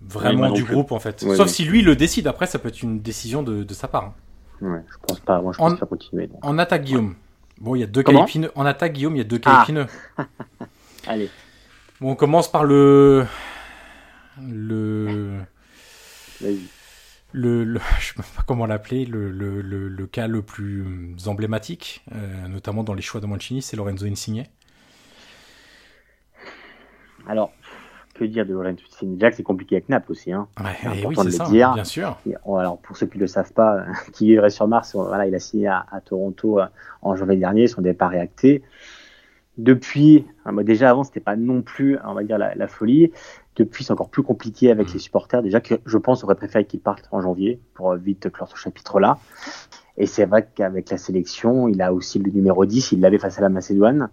vraiment du groupe en fait. Sauf si lui le décide. Après, ça peut être une décision de, de sa part. hein. Ouais, je pense pas. Moi, je En- pense pas continuer. donc. En attaque, Guillaume. Bon, il y a deux épineux. En attaque, Guillaume, il y a deux cas Ah. épineux. <laughs> Allez. Bon, on commence par le. Le. Vas-y. Le, le- <laughs> je sais pas comment l'appeler, le, le, le, cas le plus emblématique, euh, notamment dans les choix de Mancini, c'est Lorenzo Insigne. Alors, que dire de Lorenzo que c'est compliqué avec Naples aussi. Hein. Ouais, C'est oui, important c'est de ça, le dire. bien sûr. Et, oh, alors, pour ceux qui ne le savent pas, <laughs> qui vivraient sur Mars, voilà, il a signé à, à Toronto euh, en janvier dernier. Son départ est acté. Depuis, hein, moi, déjà avant, c'était pas non plus, on va dire, la, la folie. Depuis, c'est encore plus compliqué avec Mm. les supporters. Déjà que je pense, aurait préféré qu'il parte en janvier pour euh, vite clore ce chapitre-là. Et c'est vrai qu'avec la sélection, il a aussi le numéro 10. Il l'avait face à la Macédoine.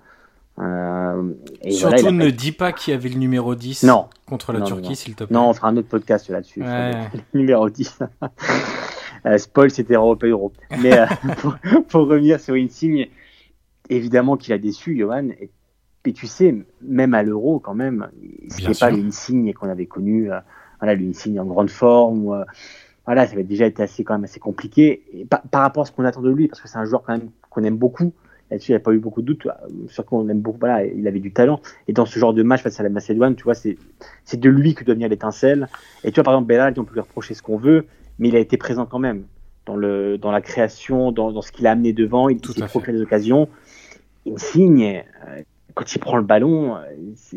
Euh, et Surtout voilà, ne pas- dis pas qu'il y avait le numéro 10 Non, contre la Non, Turquie, s'il te plaît. Non, on fera un autre podcast là-dessus. Ouais. le numéro 10. <laughs> Euh, spoil, c'était Europe Euro. Mais euh, <laughs> pour, pour revenir sur Insigne, évidemment qu'il a déçu, Johan. Et, et tu sais, même à l'Euro, quand même, c'était pas l'Insigne qu'on avait connu. euh, voilà, l'Insigne en grande forme. voilà, ça avait déjà été assez, quand même assez compliqué. Et par, par rapport à ce qu'on attend de lui, parce que c'est un joueur quand même qu'on aime beaucoup. Là-dessus, il n'y a pas eu beaucoup de doutes. Sur quoi on aime beaucoup. Voilà, il avait du talent. Et dans ce genre de match face à la Macédoine, tu vois, c'est de lui que doit venir l'étincelle. Et tu vois, par exemple, Bellal, on peut lui reprocher ce qu'on veut, mais il a été présent quand même dans, le, dans la création, dans, dans ce qu'il a amené devant. Il s'est procuré des occasions. Il signe, euh, quand il prend le ballon, euh,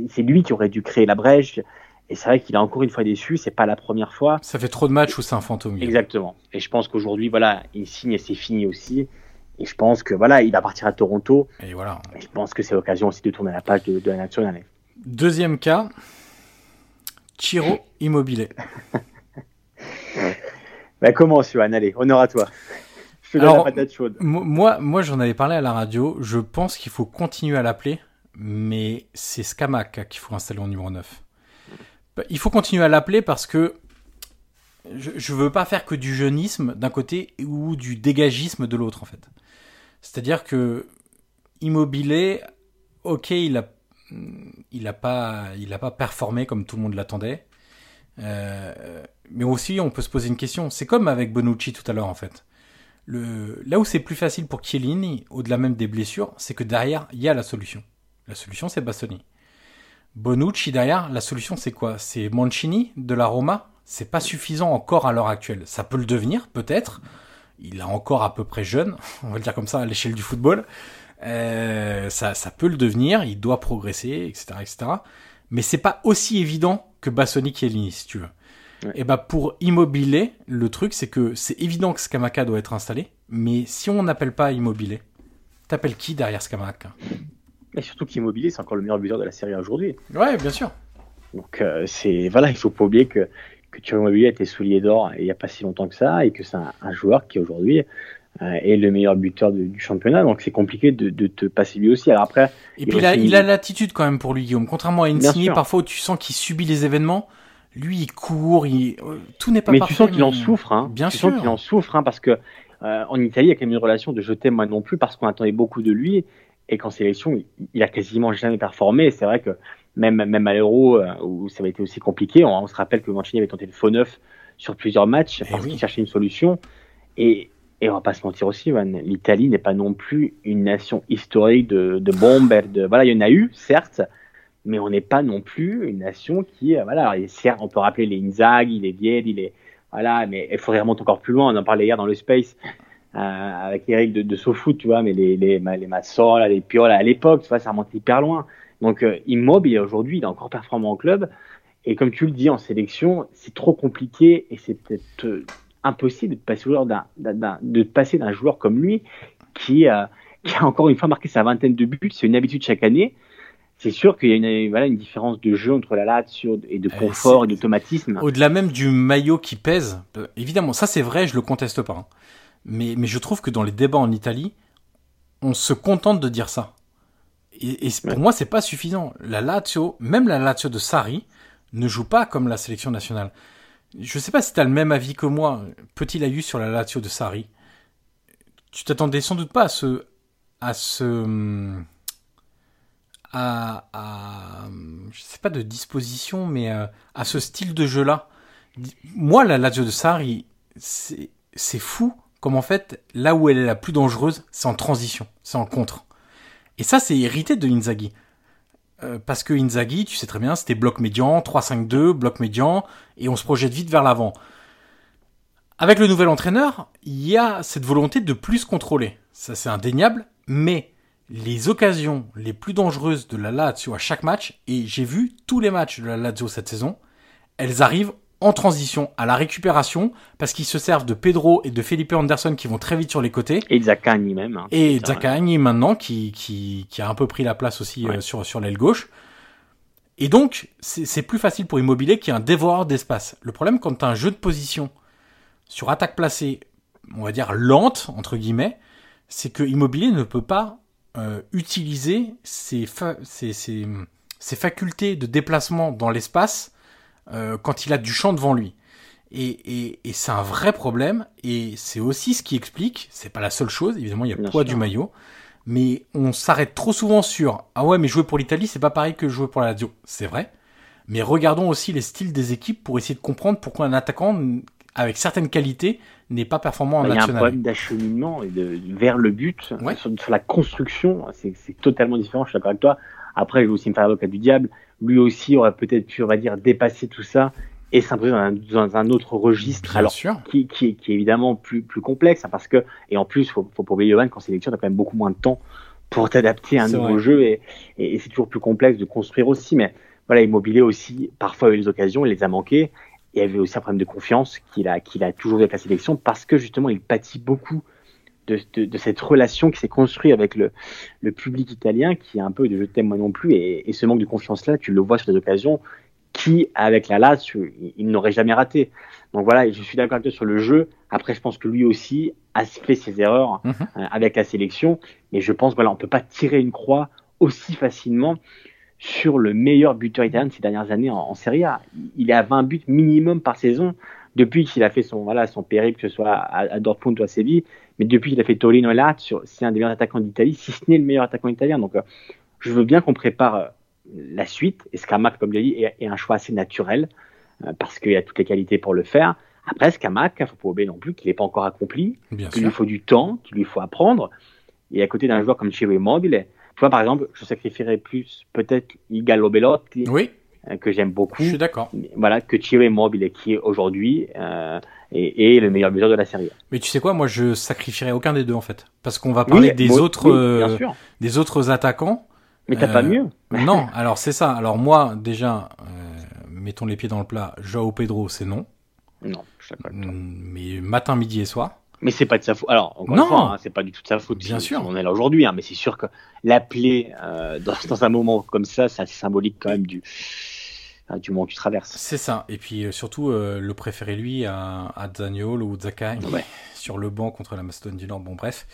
c'est lui qui aurait dû créer la brèche. Et c'est vrai qu'il a encore une fois déçu. C'est pas la première fois. Ça fait trop de matchs où c'est un fantôme. Exactement. Et je pense qu'aujourd'hui, voilà, il signe et c'est fini aussi. Et je pense que voilà, il va partir à Toronto. Et voilà. Et je pense que c'est l'occasion aussi de tourner la page de, de la nationale. Deuxième cas, Chiro Immobilier. <laughs> Bah, commence, Johan. Allez, honneur à toi. Je te donne Alors, la patate chaude. Mo- Moi, moi j'en avais parlé à la radio. Je pense qu'il faut continuer à l'appeler, mais c'est Scamac qu'il faut installer en numéro 9. Bah, Il faut continuer à l'appeler parce que je, je veux pas faire que du jeunisme d'un côté ou du dégagisme de l'autre, en fait. C'est-à-dire que Immobilier, ok, il a, il a pas, il pas performé comme tout le monde l'attendait. Euh, mais aussi, on peut se poser une question. C'est comme avec Bonucci tout à l'heure, en fait. Là où c'est plus facile pour Chiellini, au-delà même des blessures, c'est que derrière, il y a la solution. La solution, c'est Bassoni. Bonucci, derrière, la solution, c'est quoi? C'est Mancini de la Roma? C'est pas suffisant encore à l'heure actuelle. Ça peut le devenir, peut-être. Il est encore à peu près jeune, <laughs> on va le dire comme ça, à l'échelle du football. Euh, ça, ça peut le devenir, il doit progresser, etc., etc. Mais c'est pas aussi évident que Bassoni Chiellini, si tu veux. Ouais. Et bah pour Immobilier, le truc c'est que c'est évident que Scamaca doit être installé, mais si on n'appelle pas Immobilier, t'appelles qui derrière Scamaca Et surtout qu'Immobilier, c'est encore le meilleur buteur de la série aujourd'hui. Ouais, bien sûr. Donc, euh, c'est voilà, il faut pas oublier que, que Thierry Immobilier a été soulier d'or il n'y a pas si longtemps que ça et que c'est un, un joueur qui aujourd'hui euh, est le meilleur buteur de- du championnat. Donc, c'est compliqué de, de te passer lui aussi. Alors après, Et puis il a, aussi- il a l'attitude quand même pour lui, Guillaume. Contrairement à Insigne, parfois où tu sens qu'il subit les événements, lui il court, il... euh, tout n'est pas mais parfait. tu sens qu'il en souffre, hein. Bien tu sûr. sens qu'il en souffre, hein, parce que euh, en Italie, il y a quand même une relation de je t'aime moi non plus, parce qu'on attendait beaucoup de lui, et qu'en sélection, il, a quasiment jamais performé. C'est vrai que même même à l'Euro, euh, où ça avait été aussi compliqué, on, on se rappelle que Mancini avait tenté le faux neuf sur plusieurs matchs Eh parce oui. qu'il cherchait une solution. Et et on va pas se mentir aussi, l'Italie n'est pas non plus une nation historique de, de bombes. De, voilà, il y en a eu, certes, mais on n'est pas non plus une nation qui, euh, voilà, certes, on peut rappeler les Inzaghi, les Vieri, les, voilà, mais il faudrait remonter encore plus loin. On en parlait hier dans le Space euh, avec Eric de, de SoFoot, tu vois, mais les, les, les Massola, les Piola à l'époque, tu vois, ça remonte hyper loin. Donc, euh, Immobile, aujourd'hui, il est encore performant en club. Et comme tu le dis, en sélection, c'est trop compliqué et c'est peut-être euh, impossible de passer, d'un, d'un- d'un- de passer d'un joueur comme lui qui, euh, <laughs> qui a encore une fois marqué sa vingtaine de buts. C'est une habitude chaque année. c'est sûr qu'il y a une, voilà, une différence de jeu entre la Lazio et de confort et d'automatisme. Au-delà même du maillot qui pèse, euh, évidemment, ça c'est vrai, je le conteste pas. Hein. Mais, mais je trouve que dans les débats en Italie, on se contente de dire ça. Et, pour moi, c'est pas suffisant. La Lazio, même la Lazio de Sarri, ne joue pas comme la sélection nationale. Je sais pas si tu as le même avis que moi, petit laïus sur la Lazio de Sarri. Tu t'attendais sans doute pas à ce, à ce, à, à, je sais pas de disposition, mais à, euh, à ce style de jeu-là. Moi, la Lazio de Sarri, c'est fou comme en fait, là où elle est la plus dangereuse, c'est en transition, c'est en contre. Et ça, c'est hérité de Inzaghi. Euh, parce que Inzaghi, tu sais très bien, c'était bloc médian, 3-5-2, bloc médian, et on se projette vite vers l'avant. Avec le nouvel entraîneur, il y a cette volonté de plus contrôler. Ça, c'est indéniable, mais les occasions les plus dangereuses de la Lazio à chaque match, et j'ai vu tous les matchs de la Lazio cette saison, elles arrivent en transition à la récupération parce qu'ils se servent de Pedro et de Felipe Anderson qui vont très vite sur les côtés. Et Zaccagni même. Hein, et Zaccagni maintenant qui, qui, qui, a un peu pris la place aussi euh, sur, sur l'aile gauche. Et donc, c'est plus facile pour Immobilier qui est un dévoreur d'espace. Le problème quand tu as un jeu de position sur attaque placée, on va dire lente, entre guillemets, c'est que Immobilier ne peut pas euh, utiliser ses, ses, ses, ses facultés de déplacement dans l'espace euh, quand il a du champ devant lui. Et, et, c'est un vrai problème, et c'est aussi ce qui explique, c'est pas la seule chose, évidemment il y a le poids du maillot, mais on s'arrête trop souvent sur ah ouais mais jouer pour l'Italie c'est pas pareil que jouer pour la Lazio, c'est vrai, mais regardons aussi les styles des équipes pour essayer de comprendre pourquoi un attaquant avec certaines qualités n'est pas performant en national. Il y a un problème d'acheminement et de, vers le but, sur, la construction, c'est totalement différent, je suis d'accord avec toi. Après, je vais aussi me faire l'avocat du diable lui aussi aurait peut-être pu, on va dire, dépasser tout ça et s'imposer dans, un autre registre, alors Qui, qui, est évidemment plus, plus complexe, hein, parce que et en plus, faut, faut oublier Johan qu'en sélection, t'as quand même beaucoup moins de temps pour t'adapter à un nouveau jeu et, et, c'est toujours plus complexe de construire aussi. Mais voilà, Immobilier aussi, parfois a eu les occasions, il les a manquées. Et il y avait aussi un problème de confiance qu'il a, qu'il a toujours avec la sélection parce que justement, il pâtit beaucoup de, de, de, cette relation qui s'est construite avec le, le, public italien, qui est un peu de je t'aime moi non plus, et, et, ce manque de confiance-là, tu le vois sur des occasions qui, avec la Lazio, il, n'aurait jamais raté. Donc voilà, je suis d'accord avec toi sur le jeu. Après, je pense que lui aussi a fait ses erreurs mhm. euh, avec la sélection, mais je pense voilà, on peut pas tirer une croix aussi facilement sur le meilleur buteur italien de ces dernières années en, en Serie A. Il est à 20 buts minimum par saison depuis qu'il a fait son voilà son périple, que ce soit à, Dortmund ou à Séville, mais depuis qu'il a fait Torino et Lazio, c'est un des meilleurs attaquants d'Italie, si ce n'est le meilleur attaquant italien. Donc, euh, je veux bien qu'on prépare euh, la suite. Et Scamac, comme je l'ai dit, est, un choix assez naturel euh, parce qu'il a toutes les qualités pour le faire. Après, Scamac, il faut pas oublier non plus qu'il n'est pas encore accompli, qu'il lui faut du temps, qu'il lui faut apprendre. Et à côté d'un joueur comme Ciro Immobile, tu vois, par exemple, je sacrifierais plus peut-être Igalo. Oui euh, que j'aime beaucoup. Je suis d'accord. Voilà, que Thierry Mobile qui est aujourd'hui euh, est, le meilleur buteur de la série. Mais tu sais quoi, moi je sacrifierais aucun des deux en fait, parce qu'on va parler des autres euh, des autres attaquants. Mais t'as pas mieux. <laughs> non, alors c'est ça. Alors moi déjà, mettons les pieds dans le plat. Joao Pedro, c'est non. Non, je pas. Mais matin, midi et soir. Mais c'est pas de sa faute. Alors, encore non, fois, hein, c'est pas du tout de sa faute. Bien sûr. On est là aujourd'hui, hein, mais c'est sûr que l'appeler dans, <laughs> dans, un moment comme ça, c'est assez symbolique quand même du, du moment que tu traverses. C'est ça. Et puis euh, surtout, euh, le préférer lui à, à ou Zakai sur le banc contre la Macédoine du Nord. Bon, bref.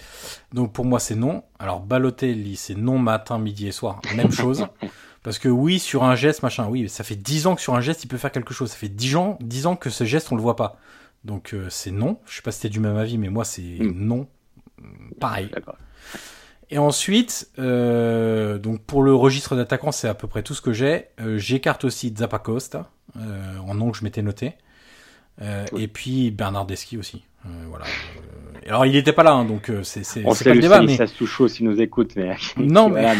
Donc pour moi, c'est non. Alors Balotelli, c'est non matin, midi et soir. Même chose. <laughs> Parce que oui, sur un geste, machin, oui, ça fait 10 ans que sur un geste, il peut faire quelque chose. Ça fait 10 ans, 10 ans que ce geste, on le voit pas. Donc euh, c'est non. Je sais pas si t'es du même avis, mais moi, c'est hmm. non. Pareil. Et ensuite, euh, donc pour le registre d'attaquants, c'est à peu près tout ce que j'ai. Euh, J'écarte aussi Zappacosta, euh, en nom que je m'étais noté. Et puis Bernardeschi aussi. Voilà. alors il n'était pas là, hein, donc c'est pas le débat. Mais... Ça se touche chaud s'il nous écoute, mais <laughs> non, <laughs> mais...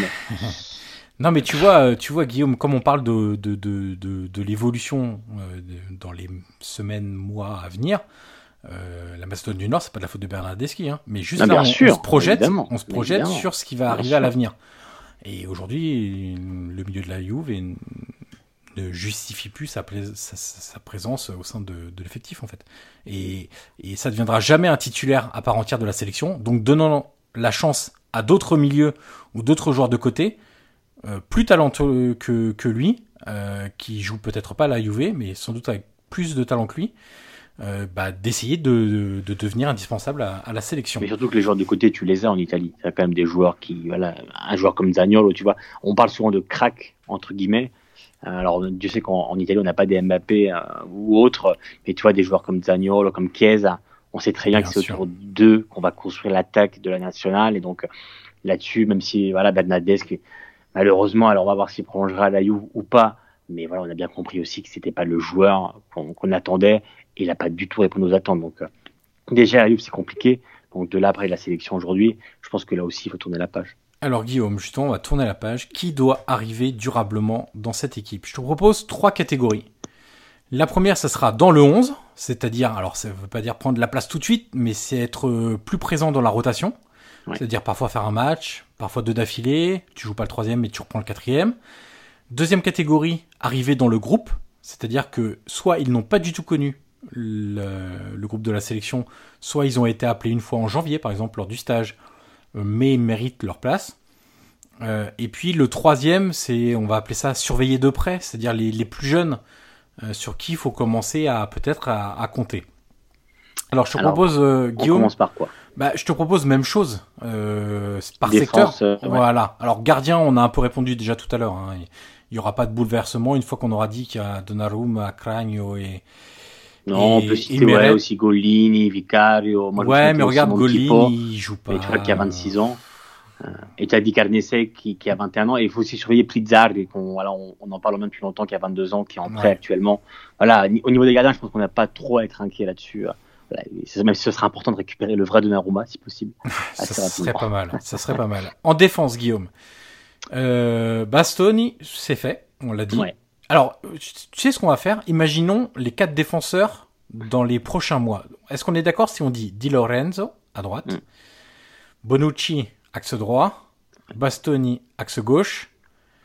<laughs> non, mais tu vois, tu vois, Guillaume, comme on parle de de de de, de l'évolution dans les semaines, mois à venir. Euh, la Macédoine du Nord, c'est pas de la faute de Bernardeschi, hein, mais juste là, on, se projette, on se projette sur ce qui va arriver à l'avenir. Et aujourd'hui, le milieu de la Juve ne justifie plus sa, sa, présence au sein de, de l'effectif en fait. Et, et ça ne deviendra jamais un titulaire à part entière de la sélection. Donc donnant la chance à d'autres milieux ou d'autres joueurs de côté, plus talentueux que, que lui, qui joue peut-être pas à la Juve, mais sans doute avec plus de talent que lui, bah, d'essayer de, de, devenir indispensable à, la sélection. Mais surtout que les joueurs de côté, tu les as en Italie. Tu as quand même des joueurs qui, voilà, un joueur comme Zagnolo, tu vois, on parle souvent de crack, entre guillemets. Alors, Dieu sait qu'en Italie, on n'a pas des Mbappé ou autres, mais tu vois, des joueurs comme Zagnolo, comme Chiesa, on sait très bien, que c'est autour d'eux qu'on va construire l'attaque de la nationale. Et donc, là-dessus, même si, voilà, Bernadeschi, malheureusement, alors on va voir s'il prolongera la Juve ou pas. Mais voilà, on a bien compris aussi que c'était pas le joueur qu'on attendait il n'a pas du tout répondu aux attentes. Donc, euh, déjà, la c'est compliqué. Donc, de là, après la sélection aujourd'hui, je pense que là aussi, il faut tourner la page. Alors Guillaume, justement, on va tourner la page. Qui doit arriver durablement dans cette équipe? Je te propose trois catégories. La première, ça sera dans le 11, c'est-à-dire, alors ça ne veut pas dire prendre la place tout de suite, mais c'est être euh, plus présent dans la rotation. C'est-à-dire parfois faire un match, parfois deux d'affilée, tu joues pas le troisième mais tu reprends le quatrième. Deuxième catégorie, arriver dans le groupe, c'est-à-dire que soit ils n'ont pas du tout connu le, groupe de la sélection, soit ils ont été appelés une fois en janvier par exemple lors du stage, euh, mais ils méritent leur place. Euh, et puis le troisième, c'est, on va appeler ça surveiller de près, c'est-à-dire les, plus jeunes euh, sur qui il faut commencer à peut-être à, compter. Alors je te propose, Guillaume. On commence par quoi? bah, je te propose même chose par secteur. Voilà. Alors gardien, on a un peu répondu déjà tout à l'heure. Hein. Il y aura pas de bouleversement une fois qu'on aura dit qu'il y a Donnarumma, Cragno et non, on peut citer ouais, aussi Golini, Vicario. Moi, ouais, mais regarde, Golini, il joue pas. Et tu vois qu'il a 26 ans. Euh, et tu as dit Carnese qui, qui, a 21 ans. Et il faut aussi surveiller Plizzardi, qu'on, voilà, on, on, en parle même depuis longtemps, qui a 22 ans, qui est en prêt actuellement. Voilà, au niveau des gardiens, je pense qu'on n'a pas trop à être inquiet là-dessus même si ce serait important de récupérer le vrai Donnarumma, si possible. <laughs> ça serait pas mal. Ça serait pas mal. En défense, Guillaume. Euh, Bastoni, c'est fait. On l'a dit. Alors, tu sais ce qu'on va faire? Imaginons les quatre défenseurs dans les prochains mois. Est-ce qu'on est, d'accord si on dit Di Lorenzo à droite, mm. Bonucci axe droit, Bastoni axe gauche,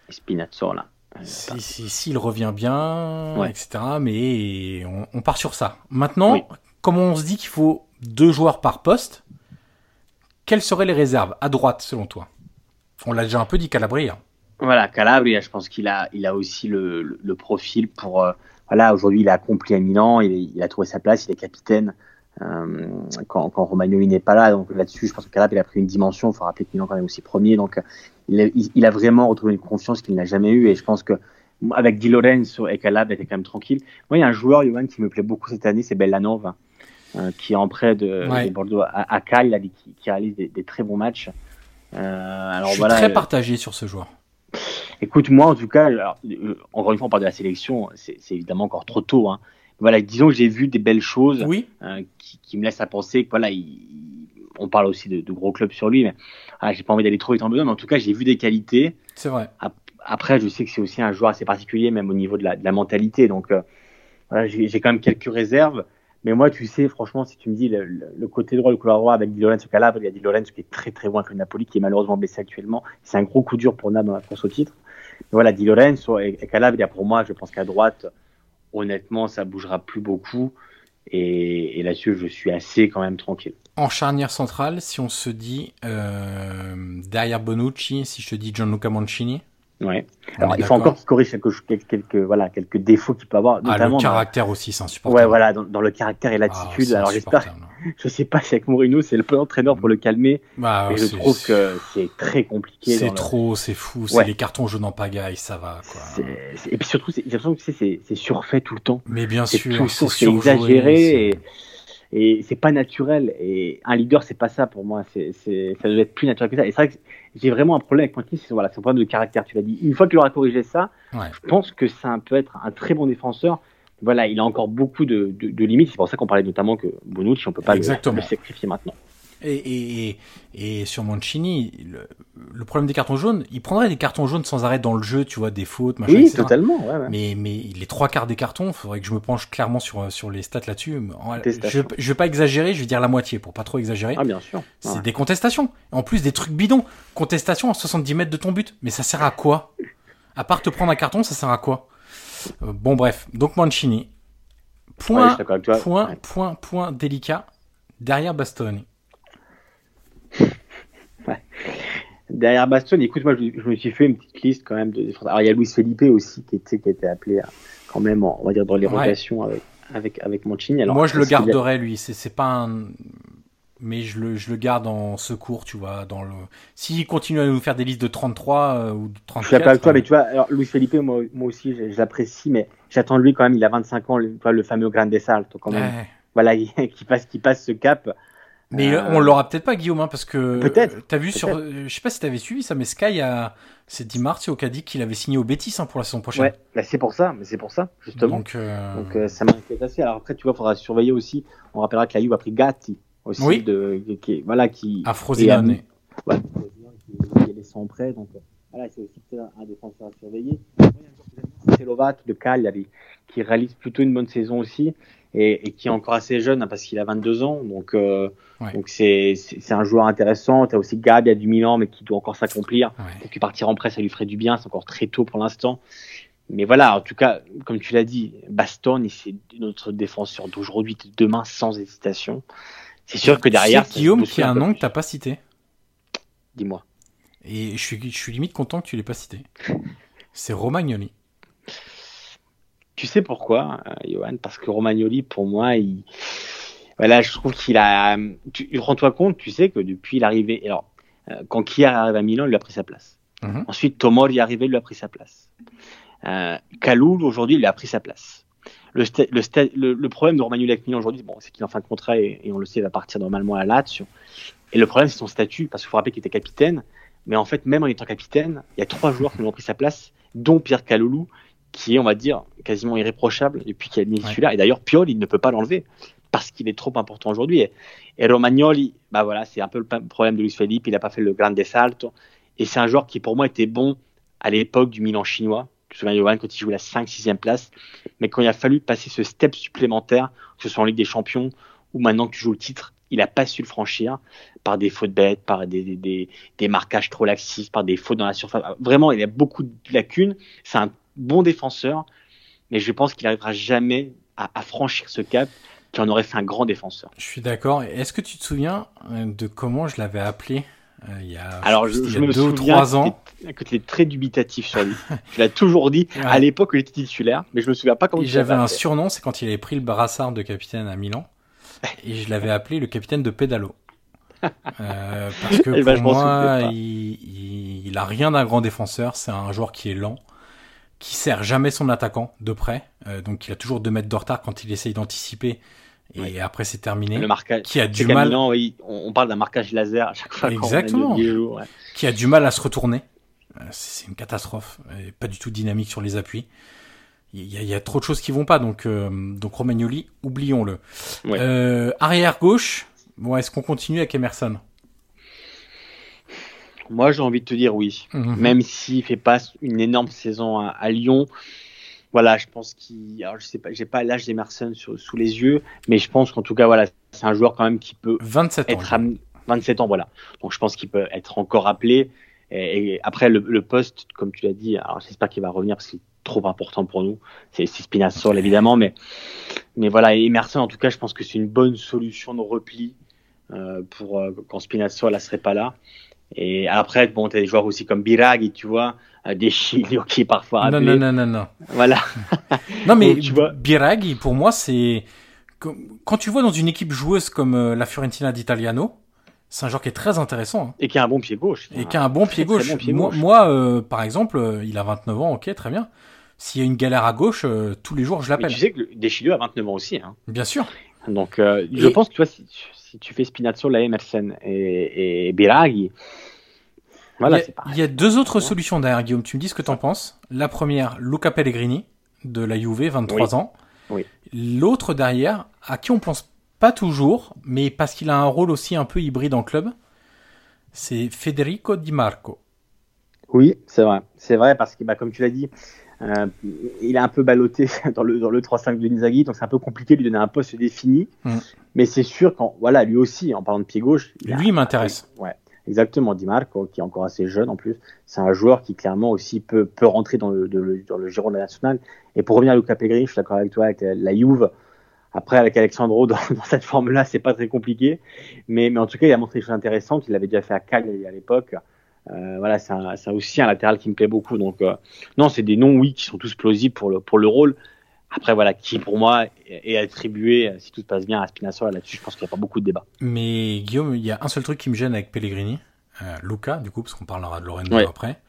Spinazzola. Si, si, si, il revient bien, etc. Mais on, part sur ça. Maintenant, comme on se dit qu'il faut deux joueurs par poste, quelles seraient les réserves? À droite selon toi? On l'a déjà un peu dit Calabria. Voilà, Calabria, je pense qu'il a, il a aussi le, profil pour. Euh, voilà, aujourd'hui il a accompli à Milan, il, a trouvé sa place, il est capitaine. Euh, quand, quand Romagnoli n'est pas là, donc là-dessus, je pense que Calabria a pris une dimension. Il faut rappeler que Milan quand même aussi premier, donc il a, il a vraiment retrouvé une confiance qu'il n'a jamais eue. Et je pense que avec Di Lorenzo et Calabria, était quand même tranquille. Moi, il y a un joueur, Johan, qui me plaît beaucoup cette année, c'est Bellanova. Euh, qui est en prêt de, Bordeaux à, à qui, qui, réalise des, très bons matchs. Euh, alors, Je suis très euh, partagé sur ce joueur. Écoute, moi en tout cas, alors, encore une fois, on parle de la sélection, c'est évidemment encore trop tôt. Hein. Voilà, disons que j'ai vu des belles choses oui. qui, me laissent à penser que voilà, on parle aussi de, gros clubs sur lui, mais ah, j'ai pas envie d'aller trop vite en besoin, mais en tout cas, j'ai vu des qualités. C'est vrai. Après, je sais que c'est aussi un joueur assez particulier, même au niveau de la, de la mentalité. Donc, voilà, j'ai quand même quelques réserves. Mais moi, tu sais, franchement, si tu me dis le, côté droit, le couloir droit avec Di Lorenzo Calabre, il y a Di Lorenzo qui est très très loin que le Napoli, qui est malheureusement blessé actuellement. C'est un gros coup dur pour Naples dans la course au titre. Voilà, Di Lorenzo et, et Calabria, pour moi, je pense qu'à droite, honnêtement, ça bougera plus beaucoup. Et, là-dessus, je suis assez quand même tranquille. En charnière centrale, si on se dit euh, derrière Bonucci, si je te dis Gianluca Mancini? Ouais. Alors, il faut encore qu'il corrige quelques, quelques, voilà, quelques défauts qu'il peut avoir. Notamment ah, le caractère aussi, c'est insupportable. Ouais, voilà, dans, le caractère et l'attitude. Ah, Alors, j'espère, <laughs> je sais pas si avec Mourinho, c'est le bon entraîneur pour le calmer. Bah, mais je trouve que c'est très compliqué. C'est trop, c'est fou. C'est les cartons jaunes en pagaille, ça va, quoi. Et puis surtout, j'ai l'impression que c'est surfait tout le temps. Mais bien sûr. C'est exagéré. Et et c'est pas naturel. Et un leader, c'est pas ça pour moi. C'est, ça doit être plus naturel que ça. Et c'est vrai que j'ai vraiment un problème avec Pointy, c'est voilà, un problème de caractère. Tu l'as dit. Une fois qu'il aura corrigé ça, je pense que ça peut être un très bon défenseur. Voilà, il a encore beaucoup de, de, de limites. C'est pour ça qu'on parlait notamment que Bonucci, on peut pas le, le sacrifier maintenant. Et, et, et, sur Mancini, le, problème des cartons jaunes, il prendrait des cartons jaunes sans arrêt dans le jeu, tu vois, des fautes, machin, Oui, totalement. Ouais, ouais. Mais, mais les trois quarts des cartons, il faudrait que je me penche clairement sur, sur les stats là-dessus. Je, je vais pas exagérer, je vais dire la moitié pour pas trop exagérer. Ah, bien sûr. C'est des contestations. En plus, des trucs bidons. Contestation à 70 mètres de ton but. Mais ça sert à quoi? À part te prendre un carton, ça sert à quoi? Euh, Bon, bref. Donc Mancini. Point, point, point, point délicat derrière Bastoni. <laughs> Derrière Baston, écoute, moi, je, je, me suis fait une petite liste quand même de. Alors, il y a Luis Felipe aussi qui, était, qui a été appelé quand même, on va dire, dans les rotations avec, avec, avec Mancini. Alors, moi, je le garderais, lui. C'est pas un mais je le, je le garde en secours, tu vois. Dans le... S'il continue à nous faire des listes de 33 euh, ou de 34. Je suis d'accord avec toi, mais tu vois, alors, Luis Felipe, moi, moi aussi, je, je l'apprécie, mais j'attends de lui quand même, il a 25 ans, le, le fameux Grande Salto, quand même. Ouais. Voilà, <laughs> qui passe, qui passe ce cap. Mais euh... on l'aura peut-être pas, Guillaume, hein, parce que. Peut-être. T'as vu sur. Je sais pas si t'avais suivi ça, mais Sky a. C'est 10 mars, au dit qu'il avait signé au Betis hein, pour la saison prochaine. Ouais, bah c'est pour ça, mais c'est pour ça, justement. Donc, euh... Donc euh, ça m'inquiète assez. Alors après, tu vois, il faudra surveiller aussi. On rappellera que la Juve a pris Gatti aussi oui. de qui voilà qui à Frosinone ouais, qui est laissé en prêt donc voilà c'est aussi un défenseur à surveiller c'est Lovat de Cagliari qui réalise plutôt une bonne saison aussi et, et qui est encore assez jeune hein, parce qu'il a 22 ans donc euh, ouais. donc c'est c'est un joueur intéressant tu as aussi Gab il y a du Milan mais qui doit encore s'accomplir ouais. et puis partir en prêt ça lui ferait du bien c'est encore très tôt pour l'instant mais voilà, en tout cas, comme tu l'as dit, Bastoni, c'est notre défenseur d'aujourd'hui, de demain, sans hésitation. C'est sûr que derrière. C'est Guillaume qui a un nom que t'as pas cité. Dis-moi. Et je suis, je suis limite content que tu l'aies pas cité. <laughs> C'est Romagnoli. Tu sais pourquoi, euh, Johan? Parce que Romagnoli, pour moi, il. Voilà, je trouve qu'il a. Tu rends-toi compte, tu sais que depuis l'arrivée. Alors, euh, quand Kier arrive à Milan, il lui a pris sa place. Mm -hmm. Ensuite, Tomori est arrivé, il lui a pris sa place. Euh, Kaloul, aujourd'hui, il lui a pris sa place le, le, le, le, problème de Romagnoli avec Milan aujourd'hui, bon, c'est qu'il est en fin de contrat et, et, on le sait, il va partir normalement à Lazio. Et le problème, c'est son statut, parce qu'il faut rappeler qu'il était capitaine. Mais en fait, même en étant capitaine, il y a trois joueurs qui ont pris sa place, dont Pierre Caloulou, qui est, on va dire, quasiment irréprochable depuis qu'il a mis celui-là. Et d'ailleurs, Piol, il ne peut pas l'enlever parce qu'il est trop important aujourd'hui. Et, et Romagnoli, bah voilà, c'est un peu le problème de Luis Felipe. Il n'a pas fait le grande salto. Et c'est un joueur qui, pour moi, était bon à l'époque du Milan chinois. Souviens, Johan, quand il jouait la 5 6e place. Mais quand il a fallu passer ce step supplémentaire, que ce soit en Ligue des Champions ou maintenant que tu joues le titre, il n'a pas su le franchir par des fautes bêtes, par des, des, des, des marquages trop laxistes, par des fautes dans la surface. Vraiment, il a beaucoup de lacunes. C'est un bon défenseur, mais je pense qu'il n'arrivera jamais à, à, franchir ce cap qui en aurait fait un grand défenseur. Je suis d'accord. Est-ce que tu te souviens euh, de comment je l'avais appelé? Il y a, Alors, je, il me deux ou trois ans que tu es très dubitatif sur lui. tu l'as toujours dit Ouais. à l'époque où il était titulaire, mais je me souviens pas comment Et tu J'avais un surnom, c'est quand il avait pris le brassard de capitaine à Milan. <laughs> Et je l'avais appelé le capitaine de pédalo. <laughs> Euh, parce que Eh ben, pour moi, il, il, il a rien d'un grand défenseur. C'est un joueur qui est lent, qui sert jamais son attaquant de près. Euh, donc il a toujours deux mètres de retard quand il essaye d'anticiper. Et Ouais. après c'est terminé. Le marquage. Qui a du mal, Milan, oui, on, parle d'un marquage laser à chaque fois. Exactement. ouais. qui a du mal à se retourner. Euh, C'est une catastrophe. Et pas du tout dynamique sur les appuis. Il y, a, il y a trop de choses qui vont pas. Donc, euh, donc Romagnoli, oublions-le. Ouais. Euh, arrière gauche. Bon, est-ce qu'on continue avec Emerson? Moi, j'ai envie de te dire oui. Mhm. Même s'il fait pas une énorme saison à, à Lyon, voilà, je pense qu'il. Alors, je sais pas, j'ai pas l'âge d'Emerson sous les yeux, mais je pense qu'en tout cas, voilà, c'est un joueur quand même qui peut 27 ans. être amené. 27 ans, voilà. Donc, je pense qu'il peut être encore appelé. Et, et après, le, le poste, comme tu l'as dit, alors j'espère qu'il va revenir parce qu'il est trop important pour nous. C'est c'est Spinazzola, évidemment, mais, mais voilà, Emerson, en tout cas, je pense que c'est une bonne solution de repli euh, pour euh, quand Spinazzola serait pas là. Et après, bon, tu as des joueurs aussi comme Biraghi, tu vois, euh, des Chilio qui est parfois Non, appelé. non, non, non, non. Voilà. <laughs> Non, mais Donc, tu vois- Biraghi, pour moi, c'est. Quand tu vois dans une équipe joueuse comme euh, la Fiorentina d'Italiano, c'est un joueur qui est très intéressant. hein. Et qui a un bon pied gauche. Et qui a un bon pied gauche. bon pied moi, gauche. moi, euh, par exemple, euh, il a 29 ans, ok, très bien. S'il y a une galère à gauche, euh, tous les jours, je Mais l'appelle. tu sais que Deschilio a 29 ans aussi. Hein. Bien sûr. Donc, euh, je pense que tu vois, si, si tu fais Spinazzola, Emerson et, et Biraghi, voilà, il, y c'est a, pareil. il y a deux autres solutions derrière, Guillaume. Tu me dis ce que t'en penses. La première, Luca Pellegrini, de la Juve, 23 ans. Oui. L'autre derrière, à qui on pense pas toujours, mais parce qu'il a un rôle aussi un peu hybride en club, c'est Federico Di Marco. Oui, c'est vrai. C'est vrai parce que, bah, comme tu l'as dit, euh, il est un peu ballotté <laughs> dans le, dans le 3-5 de Inzaghi, donc c'est un peu compliqué de lui donner un poste défini. Mm. Mais c'est sûr qu'en, voilà, lui aussi, en parlant de pied gauche. il a- Lui, il m'intéresse. Ouais, exactement. Di Marco, qui est encore assez jeune en plus, c'est un joueur qui clairement aussi peut, peut rentrer dans le, de- le- dans le giron de la nationale. Et pour revenir à Luca Pellegrini, je suis d'accord avec toi, avec la, la Juve. Après, avec Alexandro, <laughs> dans, dans cette forme-là, c'est pas très compliqué. Mais, mais en tout cas, il a montré des choses intéressantes. Il l'avait déjà fait à Cagliari à l'époque. Euh, voilà, c'est aussi un latéral qui me plaît beaucoup. Donc, euh, non, c'est des noms, oui, qui sont tous plausibles pour le, pour le rôle. Après, voilà, qui pour moi est attribué, si tout se passe bien, à Spinazzola là-dessus, je pense qu'il n'y a pas beaucoup de débat. Mais Guillaume, il y a un seul truc qui me gêne avec Pellegrini, euh, Luca, du coup, parce qu'on parlera de Lorenzo après,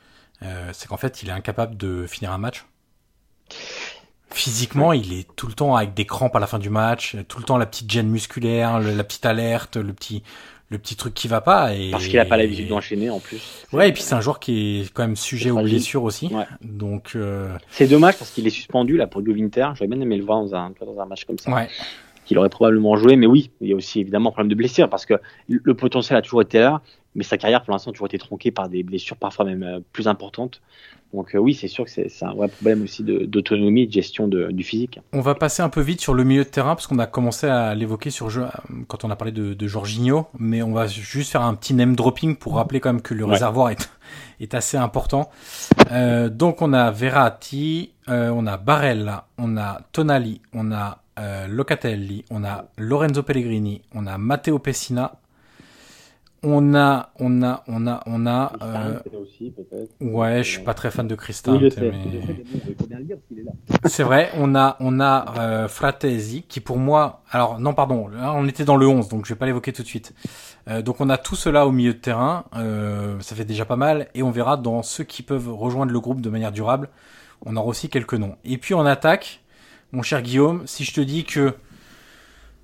euh, c'est qu'en fait, il est incapable de finir un match. Physiquement, il est tout le temps avec des crampes à la fin du match, tout le temps la petite gêne musculaire, la petite alerte, le petit, le petit truc qui va pas. Et... Parce qu'il a pas l'habitude d'enchaîner en plus. Ouais, et puis c'est un joueur qui est quand même sujet aux blessures aussi. Donc euh... c'est dommage parce qu'il est suspendu là pour Winter. J'aurais bien aimé le voir dans un, dans un match comme ça. Ouais. Qu'il aurait probablement joué, mais oui, il y a aussi évidemment un problème de blessure parce que le potentiel a toujours été là, mais sa carrière pour l'instant a toujours été tronquée par des blessures parfois même euh, plus importantes. Donc euh, oui, c'est sûr que c'est un vrai problème aussi d'autonomie, de, gestion de, du physique. On va passer un peu vite sur le milieu de terrain parce qu'on a commencé à l'évoquer sur quand on a parlé de, de Jorginho, mais on va juste faire un petit name dropping pour rappeler quand même que le réservoir est, <laughs> est assez important. Euh, donc on a Verratti, euh, on a Barella, on a Tonali, on a Locatelli, on a Lorenzo Pellegrini, on a Matteo Pessina, on a, on a, on a, on a. Euh... Ouais, je suis pas très fan de Christin. C'est vrai. On a, on a euh, Fratesi qui pour moi, alors non pardon, on était dans le 11, donc je vais pas l'évoquer tout de suite. Euh, donc on a tout cela au milieu de terrain, euh, ça fait déjà pas mal, et on verra dans ceux qui peuvent rejoindre le groupe de manière durable, on aura aussi quelques noms. Et puis on attaque, mon cher Guillaume, si je te dis que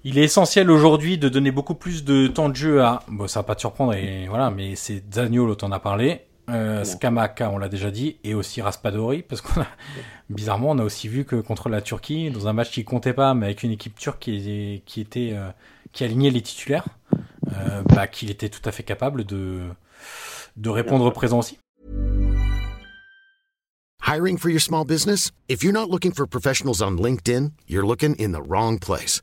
il est essentiel aujourd'hui de donner beaucoup plus de temps de jeu à. Bon, ça va pas te surprendre, et voilà, mais c'est Zaniolo, t'en a parlé. Euh, Skamaka, on l'a déjà dit, et aussi Raspadori, parce qu'on a, <laughs> bizarrement, on a aussi vu que contre la Turquie, dans un match qui comptait pas, mais avec une équipe turque qui, qui était, euh, qui alignait les titulaires, euh, bah, qu'il était tout à fait capable de, de répondre présent aussi. Hiring for your small business? If you're not looking for professionals on LinkedIn, you're looking in the wrong place.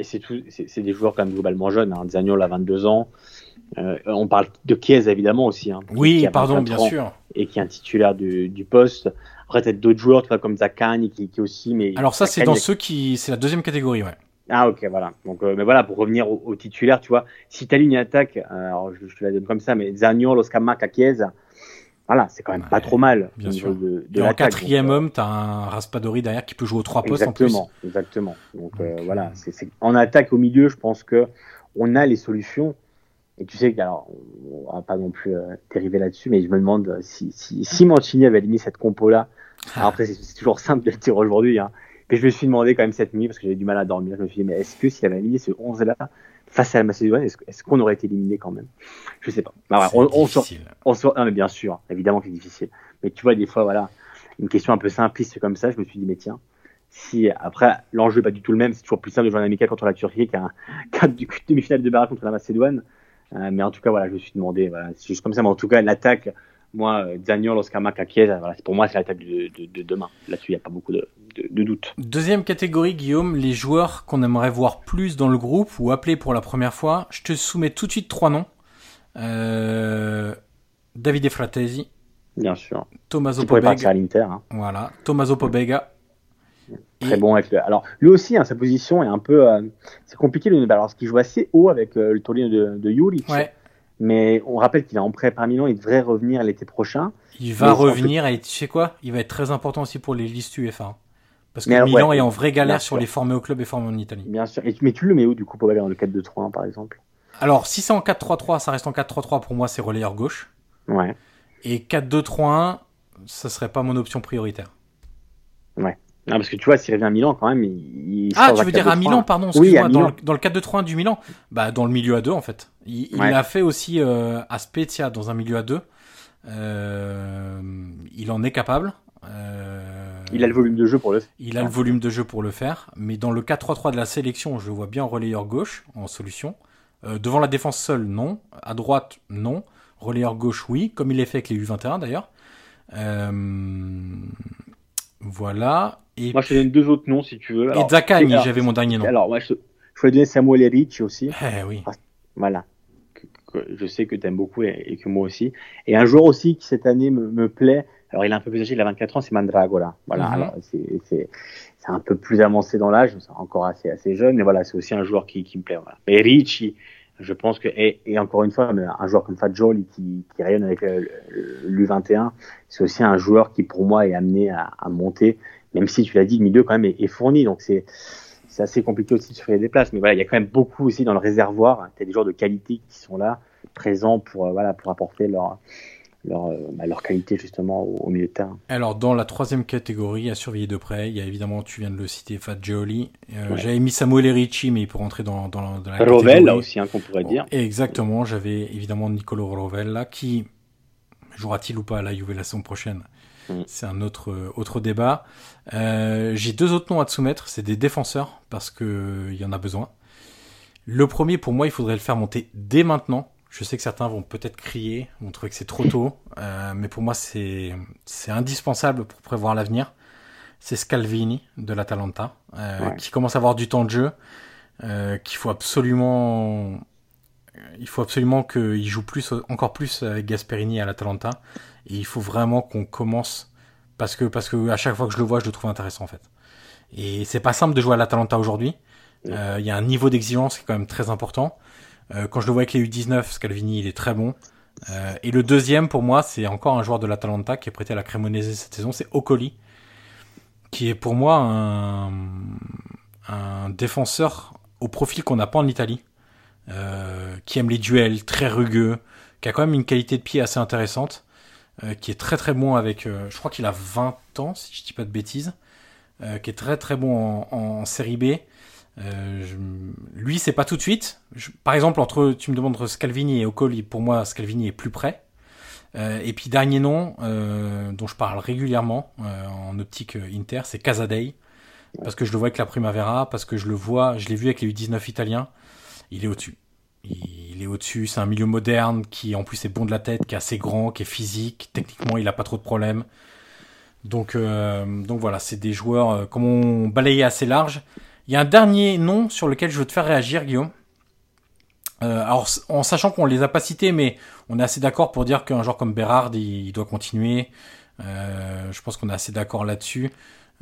Et c'est, tout, c'est, des joueurs quand même globalement jeunes. Hein. Zaniol a 22 ans. Euh, on parle de Chiesa évidemment aussi. Hein, oui, pardon, bien sûr. Et qui est un titulaire du, du poste. Après, peut-être d'autres joueurs, tu vois, comme Zakani qui, qui aussi. Mais Alors ça, c'est dans ceux qui, c'est la deuxième catégorie, ouais. Ah ok, voilà. Donc, euh, mais voilà, pour revenir au, au, titulaire, tu vois, si ta ligne attaque, euh, alors je, je, te la donne comme ça, mais Zaniol, Oscamac, Chiesa, voilà, c'est quand même pas trop mal. Bien sûr. De, de Et en quatrième donc, euh, homme, t'as un Raspadori derrière qui peut jouer aux trois postes en plus. Exactement, exactement. Donc, donc euh, voilà, c'est, c'est... en attaque au milieu, je pense que on a les solutions. Et tu sais alors, on va pas non plus euh, dériver là-dessus, mais je me demande si, si, si Mancini avait aligné cette compo-là. <laughs> Alors après, c'est, toujours simple de le dire aujourd'hui, hein. Mais je me suis demandé quand même cette nuit, parce que j'avais du mal à dormir, je me suis dit, mais est-ce que s'il avait aligné ce 11-là face à la Macédoine, est-ce, qu'on aurait été éliminé quand même? Je sais pas. Bah, on, difficile. On, on, non, mais bien sûr, évidemment que c'est difficile. Mais tu vois, des fois, voilà, une question un peu simpliste comme ça, je me suis dit, mais tiens, si après l'enjeu n'est pas du tout le même, c'est toujours plus simple de jouer un amical contre la Turquie qu'un, <laughs> qu'un demi-finale de barrage contre la Macédoine. Euh, mais en tout cas, voilà, je me suis demandé, voilà, c'est juste comme ça. Mais en tout cas, l'attaque, moi, Daniel, Oscar Macaquiez, voilà, pour moi, c'est l'attaque de, de, de demain. Là-dessus, il n'y a pas beaucoup de, de, doute. Deuxième catégorie, Guillaume, les joueurs qu'on aimerait voir plus dans le groupe ou appeler pour la première fois. Je te soumets tout de suite trois noms. Euh, Davide Fratesi. Bien sûr. Tommaso Pobega. à l'Inter. Hein. Voilà. Tommaso Pobega. Très Et... bon avec le... Alors, lui aussi, hein, sa position est un peu. Euh, c'est compliqué. Le... Alors, ce qu'il joue assez haut avec euh, le Torino de, de Juric. Ouais. Mais on rappelle qu'il est en prêt par Milan. Il devrait revenir l'été prochain. Il va revenir et tu sais quoi? Il va être très important aussi pour les listes UEFA. Parce que Milan ouais, est en vraie galère sur les formés au club et formés en Italie. Bien sûr. Et, mais tu le mets où du coup Pobega dans le 4-2-3 par exemple Alors, si c'est en 4-3-3, ça reste en 4-3-3 pour moi, c'est relayeur gauche. Ouais. Et 4-2-3-1, ça serait pas mon option prioritaire. Ouais. Non, parce que tu vois, s'il revient à Milan, quand même, il. il ah, tu veux dire à Milan, pardon, excuse-moi, oui, dans, le, dans le 4-2-3-1 du Milan Bah, dans le milieu à deux, en fait. Il, a fait aussi euh, à Spezia dans un milieu à deux. Euh, il en est capable. Euh, il a le volume de jeu pour le faire. Il a le volume de jeu pour le faire. Mais dans le 4-3-3 de la sélection, je le vois bien relayeur gauche en solution. Euh, devant la défense seule, non. À droite, non. Relayeur gauche, oui. Comme il est fait avec les U21 d'ailleurs. voilà. Et moi, je te donne deux autres noms si tu veux. et Zakani, j'avais mon dernier nom. Alors, moi, je, je voulais donner Samuel Eric aussi. Eh oui. Voilà. je sais que tu aimes beaucoup et, que moi aussi. Et un joueur aussi qui cette année me, me plaît, alors il est un peu plus âgé, il a 24 ans, c'est Mandragora. Voilà, mm -hmm. alors c'est un peu plus avancé dans l'âge, c'est encore assez, assez jeune, mais voilà, c'est aussi un joueur qui, qui me plaît. Voilà. Et Ricci, je pense que, et, et, encore une fois, un joueur comme Fadjol qui, qui rayonne avec l'U21, c'est aussi un joueur qui pour moi est amené à, à monter, même si tu l'as dit, le milieu quand même est, est fourni, donc c'est c'est assez compliqué aussi de se faire des places, mais voilà, il y a quand même beaucoup aussi dans le réservoir. Tu as des joueurs de qualité qui sont là, présents pour, euh, voilà, pour apporter leur, leur, euh, bah, leur qualité justement au, au, milieu de terrain. Alors dans la troisième catégorie à surveiller de près, il y a évidemment, tu viens de le citer, Fat Jolie. Euh, ouais. J'avais mis Samuel Ricci, mais il peut rentrer dans, dans, dans la Rovel, catégorie. là aussi, hein, qu'on pourrait dire. Exactement, j'avais évidemment Nicolo Rovel là, qui jouera-t-il ou pas à la Juve la saison prochaine? Mm. c'est un autre, autre débat. Euh, J'ai deux autres noms à te soumettre, c'est des défenseurs, parce qu'il y en a besoin. Le premier, pour moi, il faudrait le faire monter dès maintenant. Je sais que certains vont peut-être crier, vont trouver que c'est trop tôt, euh, mais pour moi, c'est indispensable pour prévoir l'avenir. C'est Scalvini de l'Atalanta, euh, ouais. qui commence à avoir du temps de jeu, euh, qu'il faut absolument il faut absolument qu'il joue plus, encore plus avec Gasperini à l'Atalanta. Et il faut vraiment qu'on commence parce que parce que à chaque fois que je le vois, je le trouve intéressant en fait. Et c'est pas simple de jouer à l'Atalanta aujourd'hui. Il euh, y a un niveau d'exigence qui est quand même très important. Euh, quand je le vois avec les U19, Scalvini, il est très bon. Euh, et le deuxième pour moi, c'est encore un joueur de l'Atalanta qui est prêté à la Cremonese cette saison, c'est Ocoli, qui est pour moi un, un défenseur au profil qu'on n'a pas en Italie. Euh, qui aime les duels, très rugueux, qui a quand même une qualité de pied assez intéressante, euh, qui est très très bon avec, euh, je crois qu'il a 20 ans si je dis pas de bêtises, qui est très très bon en, en série B. Je, lui c'est pas tout de suite. Je, par exemple entre, tu me demandes Scalvini et Ocoli, pour moi Scalvini est plus près. et puis dernier nom dont je parle régulièrement en optique Inter, c'est Casadei parce que je le vois avec la Primavera, parce que je le vois, je l'ai vu avec les U19 italiens il est au-dessus. Il est au-dessus, c'est un milieu moderne qui en plus est bon de la tête, qui est assez grand, qui est physique, techniquement il a pas trop de problèmes. Donc, euh, donc voilà, c'est des joueurs, euh, comme on balayait assez large. Il y a un dernier nom sur lequel je veux te faire réagir, Guillaume. Euh, alors, en sachant qu'on les a pas cités, mais on est assez d'accord pour dire qu'un joueur comme Berard, il, doit continuer. Je pense qu'on est assez d'accord là-dessus.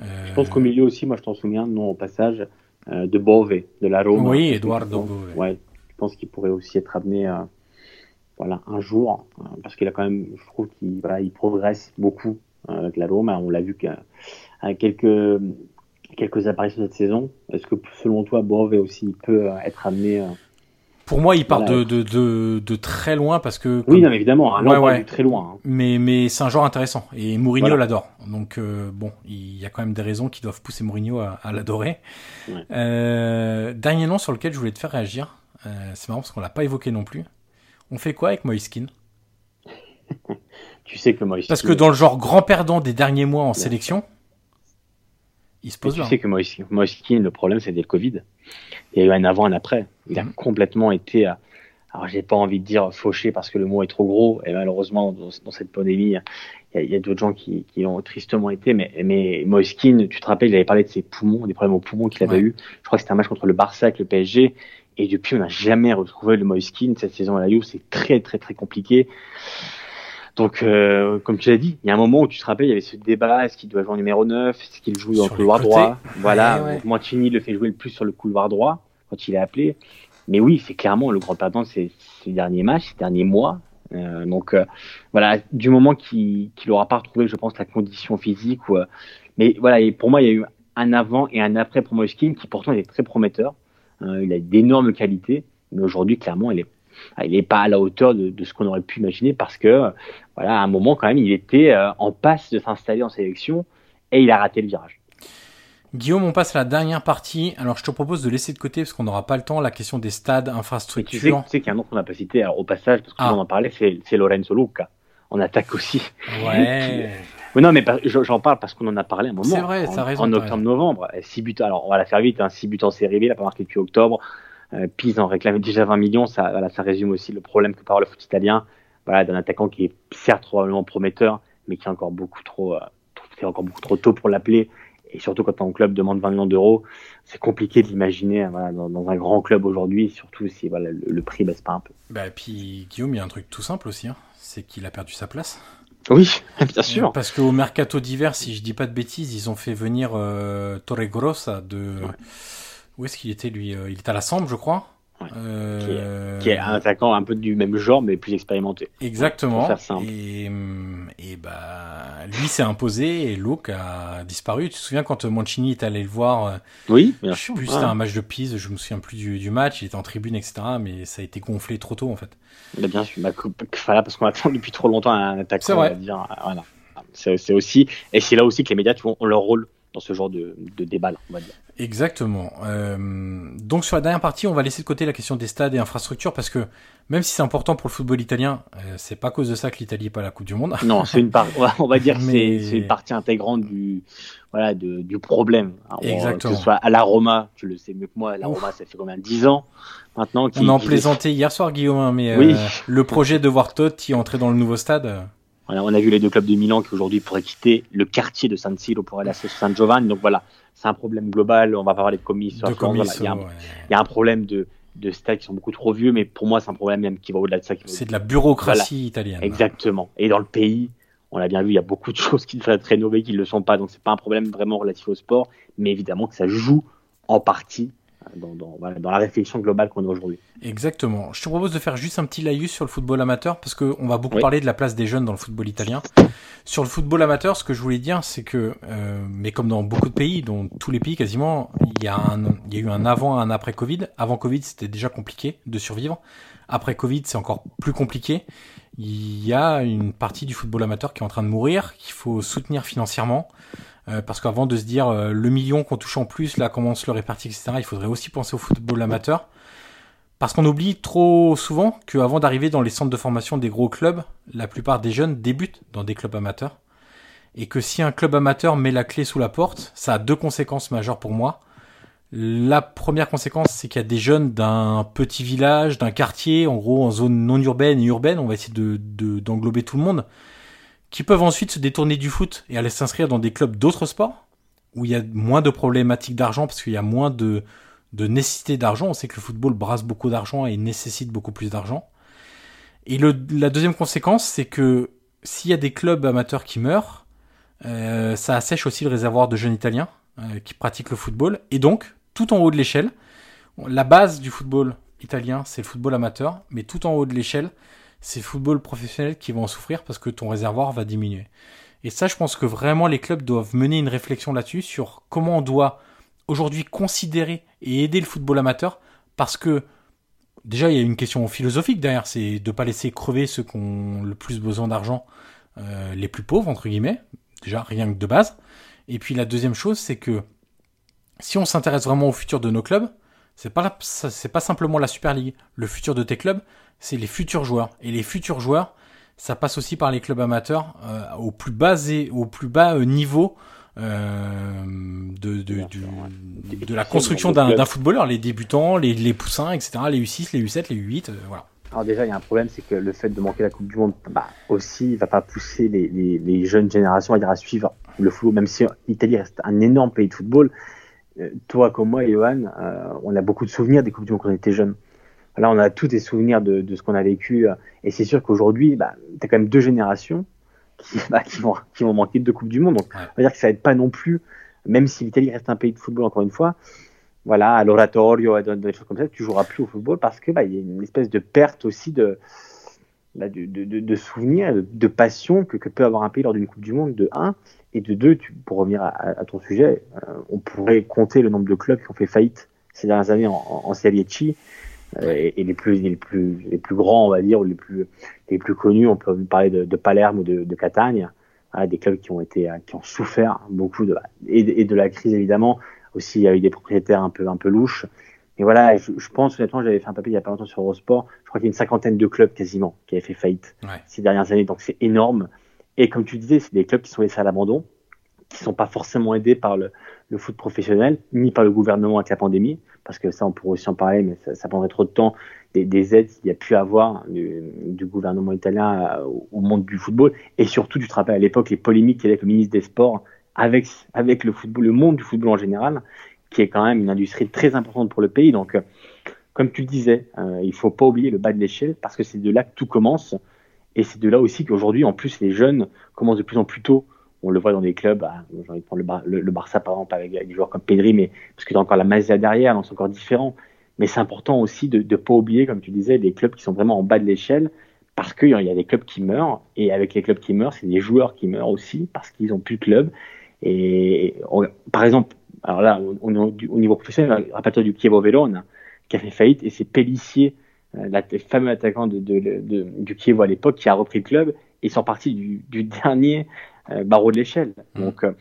Je pense qu'au milieu aussi, moi je t'en souviens, non au passage, euh, de Bove, de la Roma. Oui, Eduardo Bove. Ouais, je pense qu'il pourrait aussi être amené euh, voilà, un jour, euh, parce qu'il a quand même, je trouve qu'il voilà, il progresse beaucoup avec la Roma. On l'a vu qu'à quelques, quelques apparitions cette saison. Est-ce que selon toi, Bove aussi peut être amené pour moi, il part voilà. de, de, de, de, très loin parce que. Oui, non, évidemment, un ouais, ouais. très loin. Hein. Mais, mais c'est un genre intéressant et Mourinho voilà. l'adore. Donc euh, bon, il y a quand même des raisons qui doivent pousser Mourinho à, à l'adorer. Ouais. Euh, dernier nom sur lequel je voulais te faire réagir, euh, c'est marrant parce qu'on l'a pas évoqué non plus. On fait quoi avec Moiskin <laughs> Tu sais que Moiskin. Parce que dans le genre grand perdant des derniers mois en sélection, il se pose tu là. Sais que Moiskin, le problème c'est le Covid il y a eu un avant, un après. Il a mmh. complètement été, alors j'ai pas envie de dire fauché parce que le mot est trop gros, et malheureusement dans, dans cette pandémie, il y a, a d'autres gens qui, qui ont tristement été, mais, mais Moiskin, tu te rappelles, il avait parlé de ses poumons, des problèmes aux poumons qu'il avait ouais. eu. Je crois que c'était un match contre le Barça avec le PSG, et depuis on n'a jamais retrouvé le Moiskin cette saison à la Juve, c'est très très très compliqué. Donc, euh, comme tu l'as dit, il y a un moment où tu te rappelles, il y avait ce débat est-ce qu'il doit jouer en numéro 9 Est-ce qu'il joue dans le couloir droit? Voilà, ouais, ouais. Mancini le fait jouer le plus sur le couloir droit quand il est appelé. Mais oui, c'est clairement le grand perdant de ces, ces, derniers matchs, ces derniers mois. Euh, donc, euh, voilà, du moment qu'il qu aura pas retrouvé, je pense, la condition physique. Ou, euh, mais voilà, et pour moi, il y a eu un avant et un après pour Moiskin qui pourtant était très prometteur. Euh, il a d'énormes qualités, mais aujourd'hui, clairement, il est il n'est pas à la hauteur de, de ce qu'on aurait pu imaginer parce que voilà à un moment quand même il était euh, en passe de s'installer en sélection et il a raté le virage. Guillaume, on passe à la dernière partie. Alors je te propose de laisser de côté parce qu'on n'aura pas le temps la question des stades, infrastructures. tu sais, tu sais qu'il y a un nom qu'on n'a pas cité alors, au passage parce que ah. en parlait, c'est Lorenzo Luca. On attaque aussi. Ouais. <laughs> mais non, mais j'en parle parce qu'on en a parlé un moment. C'est vrai, ça raison. En octobre-novembre, 6 buts. Alors on va la faire vite, hein, 6 buts en série B, il n'a pas marqué depuis octobre. Euh, Pise en réclamait déjà 20 millions, ça, voilà, ça résume aussi le problème que avoir le foot italien, voilà, d'un attaquant qui est certes probablement prometteur, mais qui est encore beaucoup trop, euh, c'est encore beaucoup trop tôt pour l'appeler. Et surtout quand ton club demande 20 millions d'euros, c'est compliqué de l'imaginer voilà, dans, dans, un grand club aujourd'hui, surtout si voilà, le, le, prix baisse pas un peu. Bah, et puis Guillaume, il y a un truc tout simple aussi, hein, c'est qu'il a perdu sa place. Oui, <laughs> bien sûr. Parce qu'au mercato d'hiver, si je dis pas de bêtises, ils ont fait venir euh, Torre Grossa de. Ouais. Où est-ce qu'il était lui Il était à la Sambre, je crois. Ouais. Euh... Qui, est, qui, est, un attaquant un peu du même genre, mais plus expérimenté. Exactement. Faire simple. Et, et bah, lui s'est imposé et Luke a disparu. Tu te souviens quand Mancini est allé le voir euh, Oui, bien sûr. Plus c'était un match de Pise, je me souviens plus du, du, match. Il était en tribune, etc. Mais ça a été gonflé trop tôt en fait. Bah, bien sûr. Bah, parce qu'on attend depuis trop longtemps un attaquant. Va dire. Voilà. C'est aussi, et c'est là aussi que les médias ont leur rôle dans ce genre de, de débat, là, on va dire. Exactement. Euh, donc sur la dernière partie, on va laisser de côté la question des stades et infrastructures parce que même si c'est important pour le football italien, euh, c'est pas à cause de ça que l'Italie est pas à la Coupe du Monde. <laughs> Non, c'est une part, on va dire Mais... c'est une partie intégrante du voilà de, du problème. Alors, Exactement. Que ce soit à la Roma, tu le sais mieux que moi, la Roma ça fait combien 10 ans maintenant. On en plaisantait hier soir, Guillaume, hein, mais oui. euh, le projet de voir Totti entrer dans le nouveau stade. Voilà, on a vu les deux clubs de Milan qui aujourd'hui pourraient quitter le quartier de San Siro pour aller à San Giovanni. Donc voilà, c'est un problème global. On va pas parler de commis. De Voilà, il, y a un, ouais. il y a un problème de, de stades qui sont beaucoup trop vieux, mais pour moi, c'est un problème même qui va au-delà de ça. C'est de la bureaucratie voilà. italienne. Exactement. Et dans le pays, on l'a bien vu, il y a beaucoup de choses qui devraient être rénovées qui ne le sont pas. Donc c'est pas un problème vraiment relatif au sport, mais évidemment que ça joue en partie dans, dans, dans, la réflexion globale qu'on a aujourd'hui. Exactement. Je te propose de faire juste un petit laïus sur le football amateur parce qu'on va beaucoup oui. parler de la place des jeunes dans le football italien. Sur le football amateur, ce que je voulais dire, c'est que, euh, mais comme dans beaucoup de pays, dont tous les pays quasiment, il y a, un, il y a eu un avant, un après Covid. Avant Covid, c'était déjà compliqué de survivre. Après Covid, c'est encore plus compliqué. Il y a une partie du football amateur qui est en train de mourir, qu'il faut soutenir financièrement. Euh, parce qu'avant de se dire euh, le million qu'on touche en plus, là, comment on se le répartit, etc., il faudrait aussi penser au football amateur. Parce qu'on oublie trop souvent qu'avant d'arriver dans les centres de formation des gros clubs, la plupart des jeunes débutent dans des clubs amateurs. Et que si un club amateur met la clé sous la porte, ça a deux conséquences majeures pour moi. La première conséquence, c'est qu'il y a des jeunes d'un petit village, d'un quartier, en gros en zone non urbaine et urbaine, on va essayer de, de, d'englober tout le monde, qui peuvent ensuite se détourner du foot et aller s'inscrire dans des clubs d'autres sports, où il y a moins de problématiques d'argent, parce qu'il y a moins de, de nécessité d'argent. On sait que le football brasse beaucoup d'argent et nécessite beaucoup plus d'argent. Et le, la deuxième conséquence, c'est que s'il y a des clubs amateurs qui meurent, euh, ça assèche aussi le réservoir de jeunes Italiens euh, qui pratiquent le football. Et donc, tout en haut de l'échelle, la base du football italien, c'est le football amateur, mais tout en haut de l'échelle, c'est le football professionnel qui va en souffrir parce que ton réservoir va diminuer. Et ça, je pense que vraiment les clubs doivent mener une réflexion là-dessus sur comment on doit aujourd'hui considérer et aider le football amateur parce que déjà il y a une question philosophique derrière, c'est de pas laisser crever ceux qui ont le plus besoin d'argent, euh, les plus pauvres entre guillemets, déjà rien que de base. Et puis la deuxième chose, c'est que si on s'intéresse vraiment au futur de nos clubs, c'est pas c'est pas simplement la Super League. Le futur de tes clubs, c'est les futurs joueurs. Et les futurs joueurs, ça passe aussi par les clubs amateurs euh, au plus bas et au plus bas euh, niveau euh, de, de, du, de, la construction d'un footballeur, les débutants, les, les poussins, etc., les U6, les U7, les U8, euh, voilà. Alors déjà, il y a un problème, c'est que le fait de manquer la Coupe du Monde, bah, aussi, va pas pousser les, les, les jeunes générations à dire à suivre le football, même si l'Italie reste un énorme pays de football. Euh, toi comme moi, Johan, euh, on a beaucoup de souvenirs des Coupes du Monde quand on était jeunes. Là, on a tous des souvenirs de, de ce qu'on a vécu, et c'est sûr qu'aujourd'hui, bah, tu as quand même deux générations qui, <laughs> bah, qui, vont, qui vont manquer de deux Coupes du Monde. Donc, on va dire que ça aide pas non plus, même si l'Italie reste un pays de football, encore une fois. Voilà, à l'oratorio, des choses comme ça, tu joueras plus au football parce que bah, y a une espèce de perte aussi de, bah, de, de, de, de souvenirs, de, de passion que, que, peut avoir un pays lors d'une Coupe du Monde, de 1. Et de 2, tu, pour revenir à, à ton sujet, euh, on pourrait compter le nombre de clubs qui ont fait faillite ces dernières années en, en, en Serie C. Euh, et, et, les plus les plus les plus grands on va dire ou les plus les plus connus on peut parler de, de Palerme ou de, de Catagne voilà, des clubs qui ont été qui ont souffert beaucoup de et, de, et de la crise évidemment aussi il y a eu des propriétaires un peu un peu louches et voilà je, je pense honnêtement j'avais fait un papier il y a pas longtemps sur Eurosport. Je crois qu'il y a une cinquantaine de clubs quasiment qui avaient fait faillite ouais. ces dernières années. Donc c'est énorme. Et comme tu disais c'est des clubs qui sont laissés à l'abandon qui sont pas forcément aidés par le, le foot professionnel ni par le gouvernement avec la pandémie parce que ça, on pourrait aussi en parler, mais ça, prendrait trop de temps, des, aides qu'il y a pu avoir du, gouvernement italien au monde du football, et surtout, tu te rappelles à l'époque les polémiques qu'il y avait avec le ministre des Sports, avec, avec le football, le monde du football en général, qui est quand même une industrie très importante pour le pays. Donc, euh, comme tu le disais, euh, il faut pas oublier le bas de l'échelle parce que c'est de là que tout commence. Et c'est de là aussi qu'aujourd'hui, en plus, les jeunes commencent de plus en plus tôt. On le voit dans des clubs, bah, j'ai envie de prendre le, Barça par exemple avec, des joueurs comme Pedri, mais parce que tu as encore la Masia derrière, donc c'est encore différent. Mais c'est important aussi de ne pas oublier, comme tu disais, des clubs qui sont vraiment en bas de l'échelle parce qu'il y a des clubs qui meurent. Et avec les clubs qui meurent, c'est des joueurs qui meurent aussi parce qu'ils n'ont plus de club. Et par exemple, alors là, on, au niveau professionnel, rappelle-toi du Chievo Verona, qui a fait faillite, et c'est Pellissier, euh, le fameux attaquant de, du Chievo à l'époque, qui a repris le club, et sont partis du, du <laughs> dernier euh, barreau de l'échelle. Mmh. Donc, euh,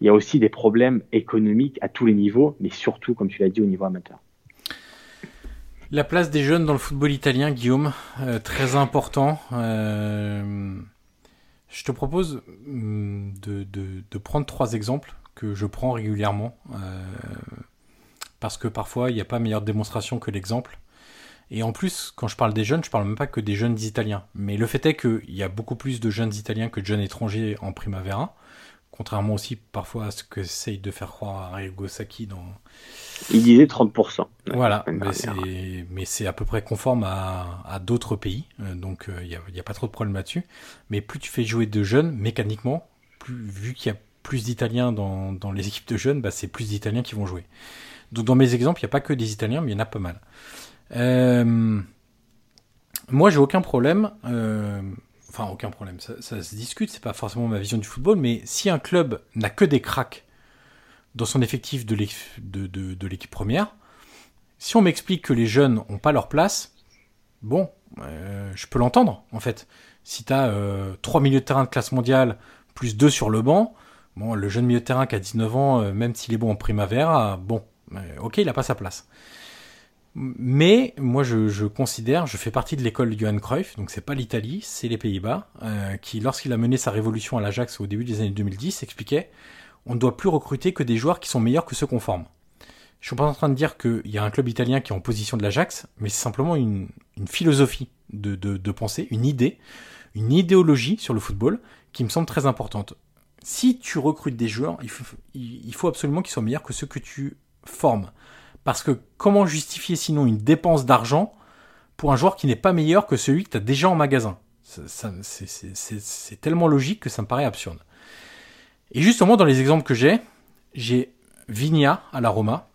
il y a aussi des problèmes économiques à tous les niveaux, mais surtout, comme tu l'as dit, au niveau amateur. La place des jeunes dans le football italien, Guillaume, très important. Je te propose hum, de, prendre trois exemples que je prends régulièrement, euh, parce que parfois il n'y a pas meilleure démonstration que l'exemple. Et en plus, quand je parle des jeunes, je parle même pas que des jeunes Italiens. Mais le fait est qu'il y a beaucoup plus de jeunes Italiens que de jeunes étrangers en Primavera. Contrairement aussi parfois à ce que essaye de faire croire Arrigo Sacchi dans. Il disait 30%. Voilà, mais c'est à peu près conforme à, d'autres pays, euh, donc euh, il n'y a, pas trop de problème là-dessus. Mais plus tu fais jouer de jeunes, mécaniquement, plus, vu qu'il y a plus d'Italiens dans, les équipes de jeunes, bah, c'est plus d'Italiens qui vont jouer. Donc dans mes exemples, il n'y a pas que des Italiens, mais il y en a pas mal. Euh, moi, j'ai aucun problème enfin aucun problème, ça, se discute, c'est pas forcément ma vision du football, mais si un club n'a que des cracks dans son effectif de l'équipe première, si on m'explique que les jeunes n'ont pas leur place, bon, euh, je peux l'entendre en fait. Si tu as euh, 3 milieux de terrain de classe mondiale, plus 2 sur le banc, bon, le jeune milieu de terrain qui a 19 ans, euh, même s'il est bon en primavera, bon, ok, il n'a pas sa place. Mais moi, je, considère, je fais partie de l'école Johan Cruyff, donc c'est pas l'Italie, c'est les Pays-Bas, euh, qui, lorsqu'il a mené sa révolution à l'Ajax au début des années 2010, expliquait on ne doit plus recruter que des joueurs qui sont meilleurs que ceux qu'on forme. Je suis pas en train de dire qu'il y a un club italien qui est en position de l'Ajax, mais c'est simplement une, philosophie de, de, pensée, une idée, une idéologie sur le football qui me semble très importante. Si tu recrutes des joueurs, il faut, absolument qu'ils soient meilleurs que ceux que tu formes. Parce que comment justifier sinon une dépense d'argent pour un joueur qui n'est pas meilleur que celui que tu as déjà en magasin? C'est tellement logique que ça me paraît absurde. Et justement, dans les exemples que j'ai, j'ai Vigna à la Roma,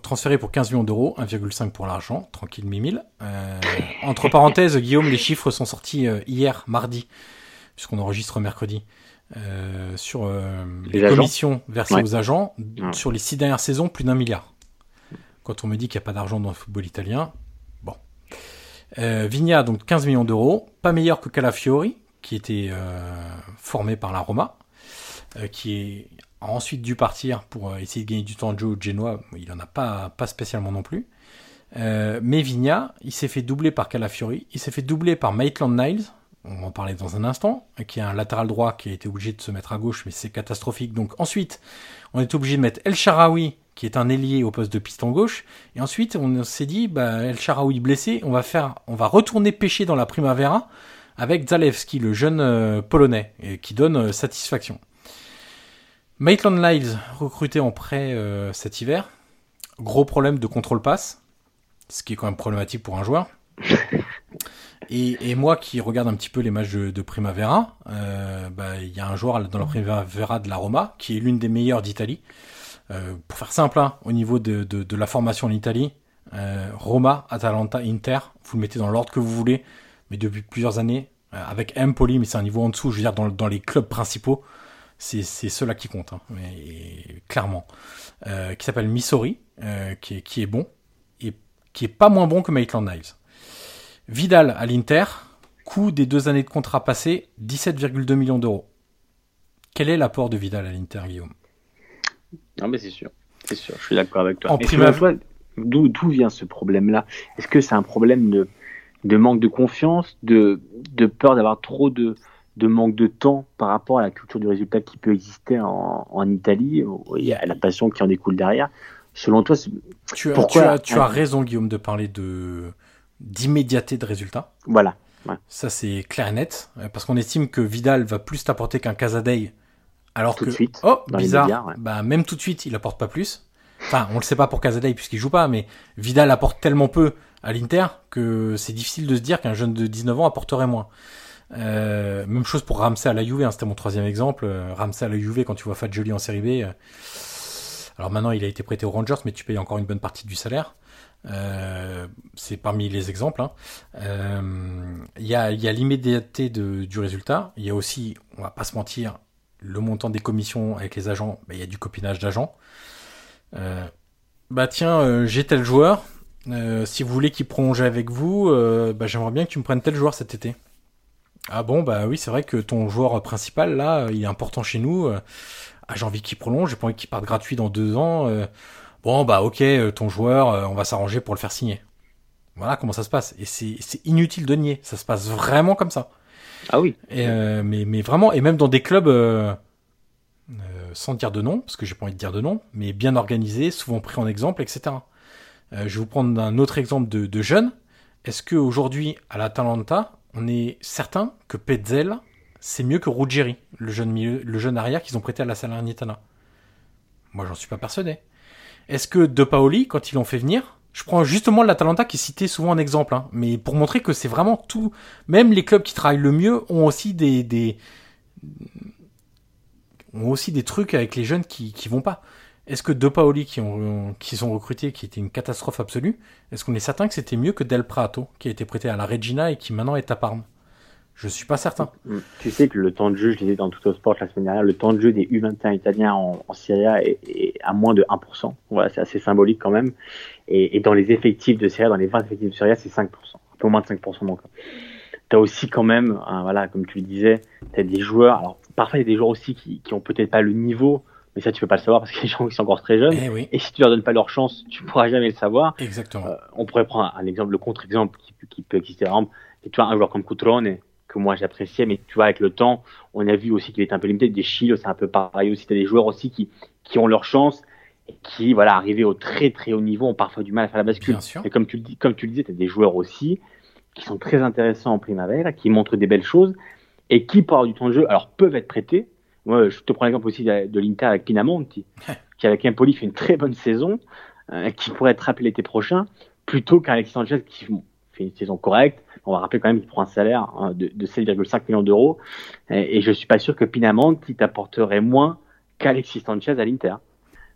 transféré pour 15 millions d'euros, 1,5 pour l'argent, tranquille, mi euh, entre parenthèses, Guillaume, les chiffres sont sortis euh, hier, mardi, puisqu'on enregistre mercredi. Euh, sur euh, les, commissions versées aux agents, sur les six dernières saisons, plus d'un milliard. Quand on me dit qu'il n'y a pas d'argent dans le football italien, bon. Euh, Vigna, donc 15 millions d'euros, pas meilleur que Calafiori, qui était formé par la Roma, qui a ensuite dû partir pour essayer de gagner du temps au Genoa. Il n'en a pas, pas spécialement non plus. mais Vigna, il s'est fait doubler par Calafiori, il s'est fait doubler par Maitland Niles, on va en parler dans un instant, qui est un latéral droit qui a été obligé de se mettre à gauche, mais c'est catastrophique. Donc ensuite, on est obligé de mettre El Sharawi, qui est un ailier au poste de piston gauche, et ensuite on s'est dit, bah, El Sharawi blessé, on va faire, on va retourner pêcher dans la Primavera avec Zalewski, le jeune euh, polonais, qui donne euh, satisfaction. Maitland Lyles, recruté en prêt euh, cet hiver, gros problème de contrôle passe, ce qui est quand même problématique pour un joueur. <laughs> Et, moi qui regarde un petit peu les matchs de, Primavera, euh, bah, il y a un joueur dans la Primavera de la Roma qui est l'une des meilleures d'Italie. Euh, pour faire simple, hein, au niveau de, la formation en Italie, euh, Roma, Atalanta, Inter, vous le mettez dans l'ordre que vous voulez, mais depuis plusieurs années, avec Empoli, mais c'est un niveau en dessous, je veux dire, dans, les clubs principaux, c'est ceux-là qui comptent, hein, mais, clairement. qui s'appelle Missouri, qui, est, qui est bon, et qui est pas moins bon que Maitland Niles. Vidal à l'Inter, coût des deux années de contrat passé, 17,2 millions d'euros. Quel est l'apport de Vidal à l'Inter, Guillaume? Non, mais c'est sûr. C'est sûr, je suis d'accord avec toi. En d'où vient ce problème-là? Est-ce que c'est un problème de, de, manque de confiance, de, de peur d'avoir trop de, de manque de temps par rapport à la culture du résultat qui peut exister en, en Italie, et à la passion qui en découle derrière selon toi, tu as, tu as, raison, Guillaume, de parler de d'immédiateté de résultats. Voilà. Ça, c'est clair et net. Parce qu'on estime que Vidal va plus t'apporter qu'un Casadei. Alors tout que. De suite, oh, bizarre. Bah, même tout de suite, il apporte pas plus. Enfin, on le sait pas pour Casadei puisqu'il joue pas, mais Vidal apporte tellement peu à l'Inter que c'est difficile de se dire qu'un jeune de 19 ans apporterait moins. Euh, même chose pour Ramsey à la Juve, hein, c'était mon troisième exemple. Euh, Ramsey à la Juve, quand tu vois Fadjoli en série B. Euh, alors maintenant, il a été prêté aux Rangers, mais tu payes encore une bonne partie du salaire. Euh, c'est parmi les exemples. Hein. Euh, il y a, l'immédiateté du résultat. Il y a aussi, on va pas se mentir, le montant des commissions avec les agents. Il y a du copinage d'agents. Euh, bah tiens, j'ai tel joueur. si vous voulez qu'il prolonge avec vous, bah, j'aimerais bien que tu me prennes tel joueur cet été. Ah bon, bah oui, c'est vrai que ton joueur principal, là, il est important chez nous. Ah, j'ai envie qu'il prolonge, j'ai pas envie qu'il parte gratuit dans deux ans. Bon, bah ok, euh, ton joueur, euh, on va s'arranger pour le faire signer. Voilà comment ça se passe. Et c'est inutile de nier. Ça se passe vraiment comme ça. Ah oui. Et, euh, mais, mais vraiment, et même dans des clubs, sans dire de nom, parce que j'ai pas envie de dire de nom, mais bien organisés, souvent pris en exemple, etc. je vais vous prendre un autre exemple de, de jeunes. Est-ce qu'aujourd'hui, à l'Atalanta, on est certain que Petzel, c'est mieux que Ruggieri, le jeune, milieu, le jeune arrière qu'ils ont prêté à la Salernitana? Moi, j'en suis pas persuadé. Est-ce que De Paoli, quand ils l'ont fait venir, je prends justement l'Atalanta qui est cité souvent en exemple, hein, mais pour montrer que c'est vraiment tout. Même les clubs qui travaillent le mieux ont aussi des, des ont aussi des trucs avec les jeunes qui qui vont pas. Est-ce que De Paoli qui ont qui sont recrutés, qui était une catastrophe absolue, est-ce qu'on est certain que c'était mieux que Del Prato qui a été prêté à la Regina et qui maintenant est à Parme? Je suis pas certain. Mm. Tu sais que le temps de jeu, je disais dans tout au sport la semaine dernière, le temps de jeu des U21 italiens en, en Serie A est, à moins de 1%. Voilà, c'est assez symbolique quand même. Et, et, dans les effectifs de Serie A, dans les 20 effectifs de Serie A, c'est 5%. Un peu moins de 5% donc. Tu as aussi quand même, hein, voilà, comme tu le disais, tu as des joueurs. Alors, parfois, il y a des joueurs aussi qui, qui ont peut-être pas le niveau, mais ça, tu peux pas le savoir parce que les gens qui sont encore très jeunes. Eh et si tu leur donnes pas leur chance, tu pourras jamais le savoir. Exactement. Euh, on pourrait prendre un, exemple, le contre-exemple qui, qui, peut exister. Par exemple, tu vois, un joueur comme Cutrone, que moi j'appréciais, mais tu vois, avec le temps, on a vu aussi qu'il était un peu limité. Des Chiles, c'est un peu pareil aussi. Tu as des joueurs aussi qui, qui ont leur chance et qui, voilà, arrivés au très très haut niveau, ont parfois du mal à faire la bascule. Et comme tu le dis, comme tu le disais, tu as des joueurs aussi qui sont très intéressants en primavera, qui montrent des belles choses et qui, pour avoir du temps de jeu, alors peuvent être prêtés. Moi, je te prends l'exemple aussi de, l'Inter avec Pinamonti, <laughs> qui avec Empoli fait une très bonne saison, euh, qui pourrait être rappelé l'été prochain, plutôt qu'Alexis Sanchez qui une saison correcte, on va rappeler quand même qu'il prend un salaire hein, de, de 7,5 millions d'euros. Et, et, je suis pas sûr que Pinamonti t'apporterait moins qu'Alexis Sanchez à l'Inter.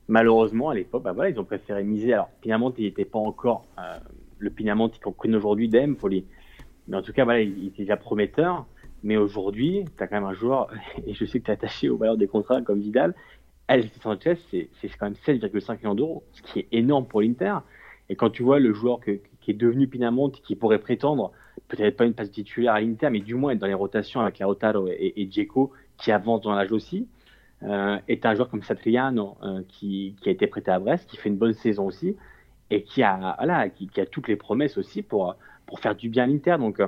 Malheureusement, à l'époque, bah voilà, ils ont préféré miser. Alors, Pinamonti n'était pas encore euh, le Pinamonti qu'on connaît aujourd'hui d'Empoli. Mais en tout cas, voilà, il, était déjà prometteur. Mais aujourd'hui, tu as quand même un joueur, <laughs> et je sais que tu es attaché aux valeurs des contrats comme Vidal. Alexis Sanchez, c'est quand même 7,5 millions d'euros, ce qui est énorme pour l'Inter. Et quand tu vois le joueur que, est devenu Pinamonti, qui pourrait prétendre peut-être pas une place titulaire à l'Inter, mais du moins être dans les rotations avec Lautaro et, et Dzeko, qui avance dans l'âge aussi. Euh, est un joueur comme Satriano euh, qui, a été prêté à Brest, qui fait une bonne saison aussi et qui a voilà, qui, a toutes les promesses aussi pour pour faire du bien à l'Inter. Donc euh,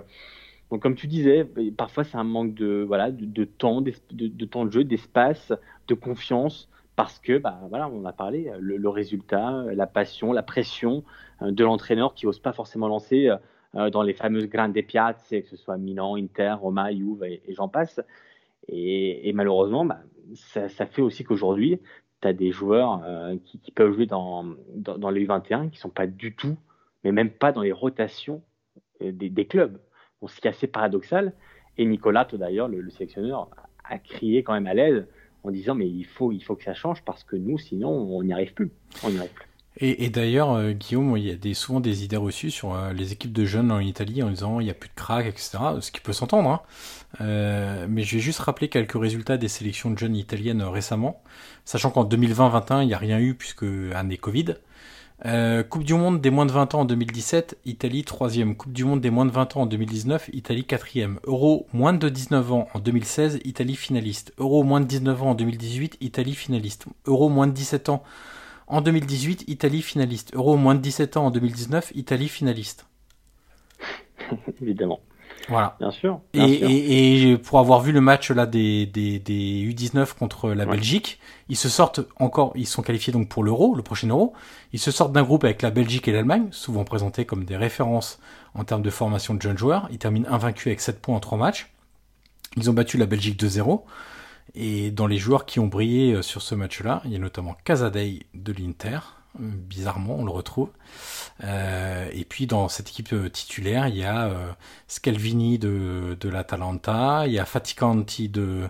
donc comme tu disais, parfois c'est un manque de voilà de, temps, de, temps de jeu, d'espace, de confiance parce que bah voilà on a parlé le, résultat, la passion, la pression de l'entraîneur qui n'ose pas forcément lancer euh, dans les fameuses grandes piazze, que ce soit Milan, Inter, Roma, Juve et, j'en passe. Et, malheureusement, bah, ça, fait aussi qu'aujourd'hui, tu as des joueurs euh, qui, peuvent jouer dans, dans, dans, les U21 qui sont pas du tout, mais même pas dans les rotations euh, des, clubs. Bon, ce qui est assez paradoxal. Et Nicolas, d'ailleurs, le, le, sélectionneur, a crié quand même à l'aide en disant mais il faut, il faut que ça change parce que nous, sinon, on n'y arrive plus. On n'y arrive plus. Et, d'ailleurs, euh, Guillaume, il y a souvent des idées reçues sur euh, les équipes de jeunes en Italie en disant il n'y a plus de crack, etc. Ce qui peut s'entendre. Hein. Euh, mais je vais juste rappeler quelques résultats des sélections de jeunes italiennes récemment, sachant qu'en 2020-21, il n'y a rien eu puisque année Covid. Coupe du Monde des moins de 20 ans en 2017, Italie 3 Coupe du Monde des moins de 20 ans en 2019, Italie 4 Euro moins de 19 ans en 2016, Italie finaliste. Euro moins de 19 ans en 2018, Italie finaliste. Euro moins de 17 ans en 2018, Italie finaliste. Euro moins de 17 ans en 2019, Italie finaliste. <laughs> Évidemment. Voilà. Bien sûr. Et, bien sûr. et, et pour avoir vu le match là des, des, des U19 contre la Ouais. Belgique, ils se sortent encore, ils sont qualifiés donc pour l'Euro, le prochain Euro. Ils se sortent d'un groupe avec la Belgique et l'Allemagne, souvent présentés comme des références en termes de formation de jeunes joueurs. Ils terminent invaincus avec 7 points en 3 matchs. Ils ont battu la Belgique 2-0. Et dans les joueurs qui ont brillé euh, sur ce match-là, il y a notamment Casadei de l'Inter. Euh, Bizarrement, on le retrouve. Euh, et puis dans cette équipe titulaire, il y a Scalvini de, l'Atalanta, il y a Faticanti de,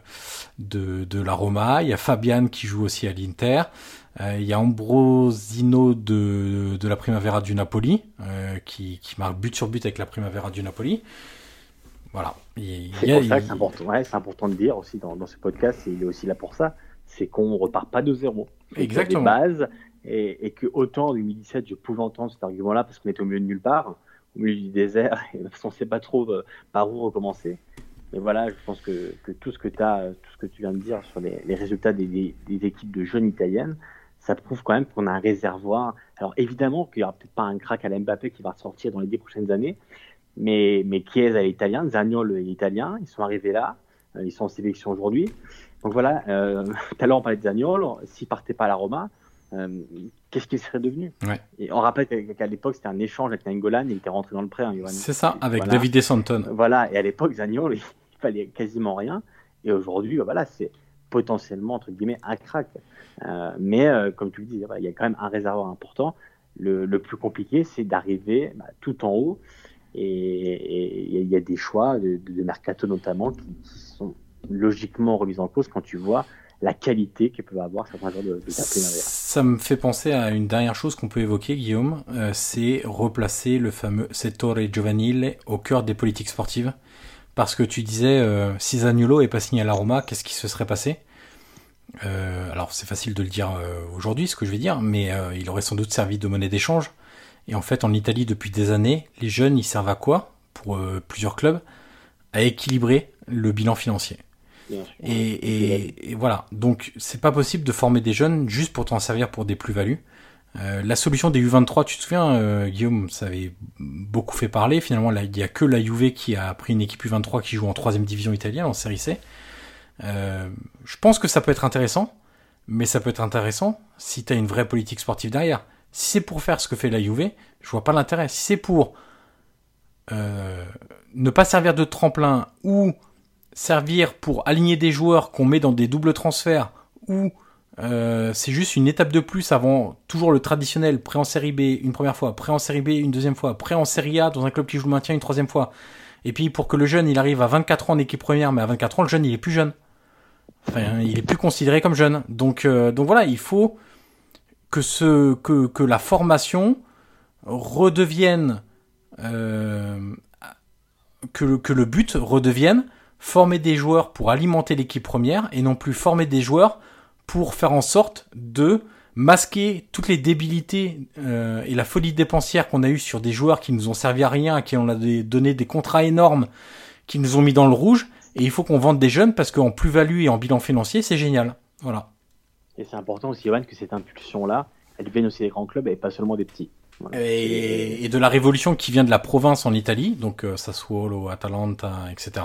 de, la Roma, il y a Fabian qui joue aussi à l'Inter, il y a Ambrosino de, de la Primavera du Napoli, qui, qui marque but sur but avec la Primavera du Napoli. Voilà. Il- il C'est pour ça que c'est important. Ouais, c'est important de dire aussi dans, dans ce podcast, et il est aussi là pour ça, c'est qu'on repart pas de zéro. A Des Exactement. bases, et, et que autant en 2017, je pouvais entendre cet argument-là parce qu'on était au milieu de nulle part, au milieu du désert, <laughs> et on ne sait pas trop euh, par où recommencer. Mais voilà, je pense que, que tout ce que tu as, tout ce que tu viens de dire sur les, les résultats des, des, des équipes de jeunes italiennes, ça prouve quand même qu'on a un réservoir. Alors évidemment qu'il n'y aura peut-être pas un crack à Mbappé qui va sortir dans les dix prochaines années, mais, mais Chiesa est italien, Zaniol est italien, ils sont arrivés là, euh, ils sont en sélection aujourd'hui. Donc voilà, euh, <laughs> tout à l'heure on parlait de Zaniol, s'il partait pas à la Roma, euh, qu'est-ce qu'il serait devenu Ouais. Et on rappelle qu'à l'époque c'était un échange avec Nainggolan, il était rentré dans le prêt, hein. C'est ça, avec Voilà. David Santon. Voilà, et à l'époque, Zaniol, <laughs> il fallait quasiment rien. Et aujourd'hui, bah, voilà, c'est potentiellement, entre guillemets, un crack. Euh, mais euh, comme tu le dis, il y a quand même un réservoir important. Le, le plus compliqué, c'est d'arriver bah, tout en haut. Et il y a des choix de, mercato notamment qui, sont logiquement remis en cause quand tu vois la qualité que peuvent avoir certains joueurs de, de. Ça me fait penser à une dernière chose qu'on peut évoquer, Guillaume, euh, c'est replacer le fameux settore giovanile au cœur des politiques sportives. Parce que tu disais, euh, si Zaniolo est pas signé à la Roma, qu'est-ce qui se serait passé? Euh, Alors c'est facile de le dire euh, aujourd'hui, ce que je vais dire, mais il aurait sans doute servi de monnaie d'échange. Et en fait, en Italie, depuis des années, les jeunes, ils servent à quoi Pour euh, plusieurs clubs? À équilibrer le bilan financier. Bien. Et, et, et voilà. Donc, c'est pas possible de former des jeunes juste pour t'en servir pour des plus-values. Euh, la solution des U23, tu te souviens, euh, Guillaume, ça avait beaucoup fait parler. Finalement, là, il y a que la Juve qui a pris une équipe U23 qui joue en troisième division italienne, en série C. Euh, je pense que ça peut être intéressant, mais ça peut être intéressant si tu as une vraie politique sportive derrière. Si c'est pour faire ce que fait la Juve, je vois pas l'intérêt. Si c'est pour euh, ne pas servir de tremplin ou servir pour aligner des joueurs qu'on met dans des doubles transferts ou euh, c'est juste une étape de plus avant toujours le traditionnel prêt en série B une première fois, prêt en série B une deuxième fois, prêt en série A dans un club qui joue le maintien une troisième fois. Et puis pour que le jeune il arrive à 24 ans en équipe première, mais à 24 ans le jeune il est plus jeune. Enfin, il est plus considéré comme jeune. Donc euh, donc voilà, il faut que la formation redevienne euh, que le, but redevienne former des joueurs pour alimenter l'équipe première et non plus former des joueurs pour faire en sorte de masquer toutes les débilités euh, et la folie dépensière qu'on a eue sur des joueurs qui nous ont servi à rien, à qui on a donné des contrats énormes, qui nous ont mis dans le rouge. Et il faut qu'on vende des jeunes parce qu'en plus-value et en bilan financier, c'est génial. Voilà. Et c'est important aussi, Johan, que cette impulsion-là, elle vienne aussi des grands clubs et pas seulement des petits. Voilà. Et, et de la révolution qui vient de la province en Italie, donc euh, Sassuolo, Atalanta, etc.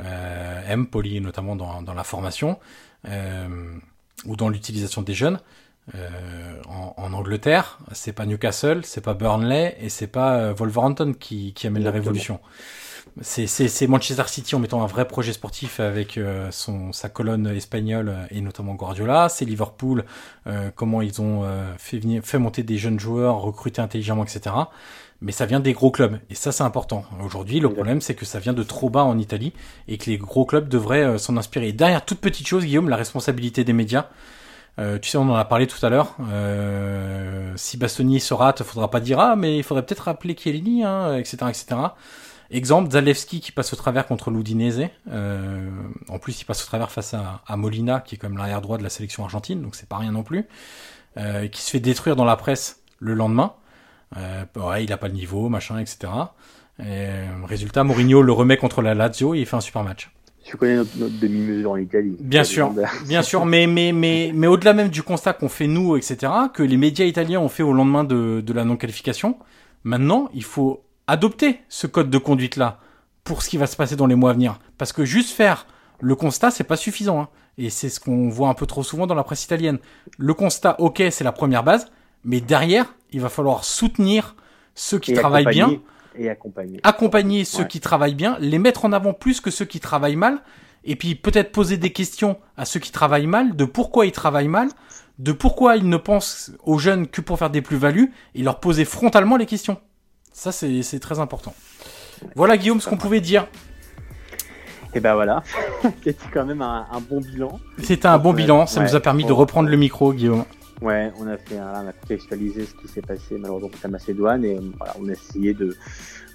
Euh, Empoli notamment dans, dans la formation euh, ou dans l'utilisation des jeunes. Euh, en, en Angleterre, c'est pas Newcastle, c'est pas Burnley et c'est pas Wolverhampton qui, qui amène la révolution. C'est, Manchester City en mettant un vrai projet sportif avec euh, son, sa colonne espagnole et notamment Guardiola. C'est Liverpool, euh, comment ils ont euh, fait, venir, fait monter des jeunes joueurs, recruter intelligemment, etc. Mais ça vient des gros clubs et ça c'est important. Aujourd'hui, le problème c'est que ça vient de trop bas en Italie et que les gros clubs devraient euh, s'en inspirer. Et derrière toute petite chose, Guillaume, la responsabilité des médias. Euh, tu sais, on en a parlé tout à l'heure. Euh, si Bastoni se rate, faudra pas dire ah, mais il faudrait peut-être rappeler Chiellini, hein, etc., etc. Exemple, Zalewski qui passe au travers contre l'Udinese. Euh, en plus, il passe au travers face à, à Molina, qui est comme l'arrière droit de la sélection argentine, donc c'est pas rien non plus. Euh, qui se fait détruire dans la presse le lendemain. Euh, ouais, il a pas le niveau, machin, etc. Et, résultat, Mourinho le remet contre la Lazio et il fait un super match. Tu connais notre, notre demi-mesure en Italie. Bien sûr, bien sûr, mais mais mais mais au-delà même du constat qu'on fait nous, etc., que les médias italiens ont fait au lendemain de, de la non-qualification, maintenant il faut adopter ce code de conduite-là pour ce qui va se passer dans les mois à venir. Parce que juste faire le constat, c'est pas suffisant. Hein. Et c'est ce qu'on voit un peu trop souvent dans la presse italienne. Le constat, ok, c'est la première base, mais derrière, il va falloir soutenir ceux qui travaillent bien. Et accompagner. Accompagner ceux qui travaillent bien, les mettre en avant plus que ceux qui travaillent mal, et puis peut-être poser des questions à ceux qui travaillent mal, de pourquoi ils travaillent mal, de pourquoi ils ne pensent aux jeunes que pour faire des plus-values, et leur poser frontalement les questions. Ça, c'est très important. Voilà, Guillaume, ce qu'on pouvait dire. Et ben voilà, <laughs> c'était quand même un, bon bilan. C'était un bon bilan, ça nous a permis de reprendre le micro, Guillaume. Ouais, on a fait, on a contextualisé ce qui s'est passé malheureusement contre la Macédoine et voilà, on a essayé de,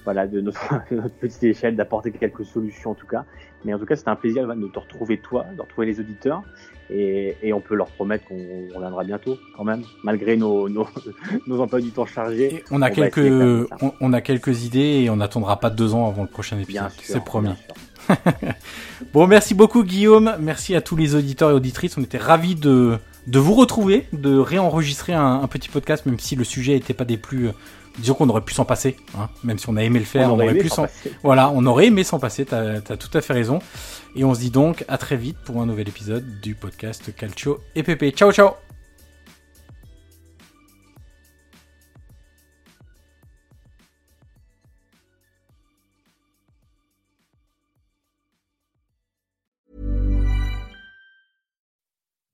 voilà, <laughs> de notre, petite échelle d'apporter quelques solutions en tout cas. Mais en tout cas, c'était un plaisir de te retrouver toi, de retrouver les auditeurs et, et on peut leur promettre qu'on reviendra bientôt quand même, malgré nos, nos, <laughs> nos emplois du temps chargés. on a quelques, on, a quelques idées et on n'attendra pas deux ans avant le prochain épisode. C'est promis. <laughs> bon, merci beaucoup Guillaume, merci à tous les auditeurs et auditrices. On était ravis de de vous retrouver, de réenregistrer un, petit podcast, même si le sujet n'était pas des plus. Disons qu'on aurait pu s'en passer, hein, même si on a aimé le faire, on, aurait, pu s'en. Voilà, on aurait aimé s'en passer. T'as as tout à fait raison. Et on se dit donc à très vite pour un nouvel épisode du podcast Calcio et Pépé. Ciao, ciao.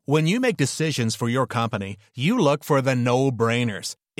When you make decisions for your company, you look for the no-brainers.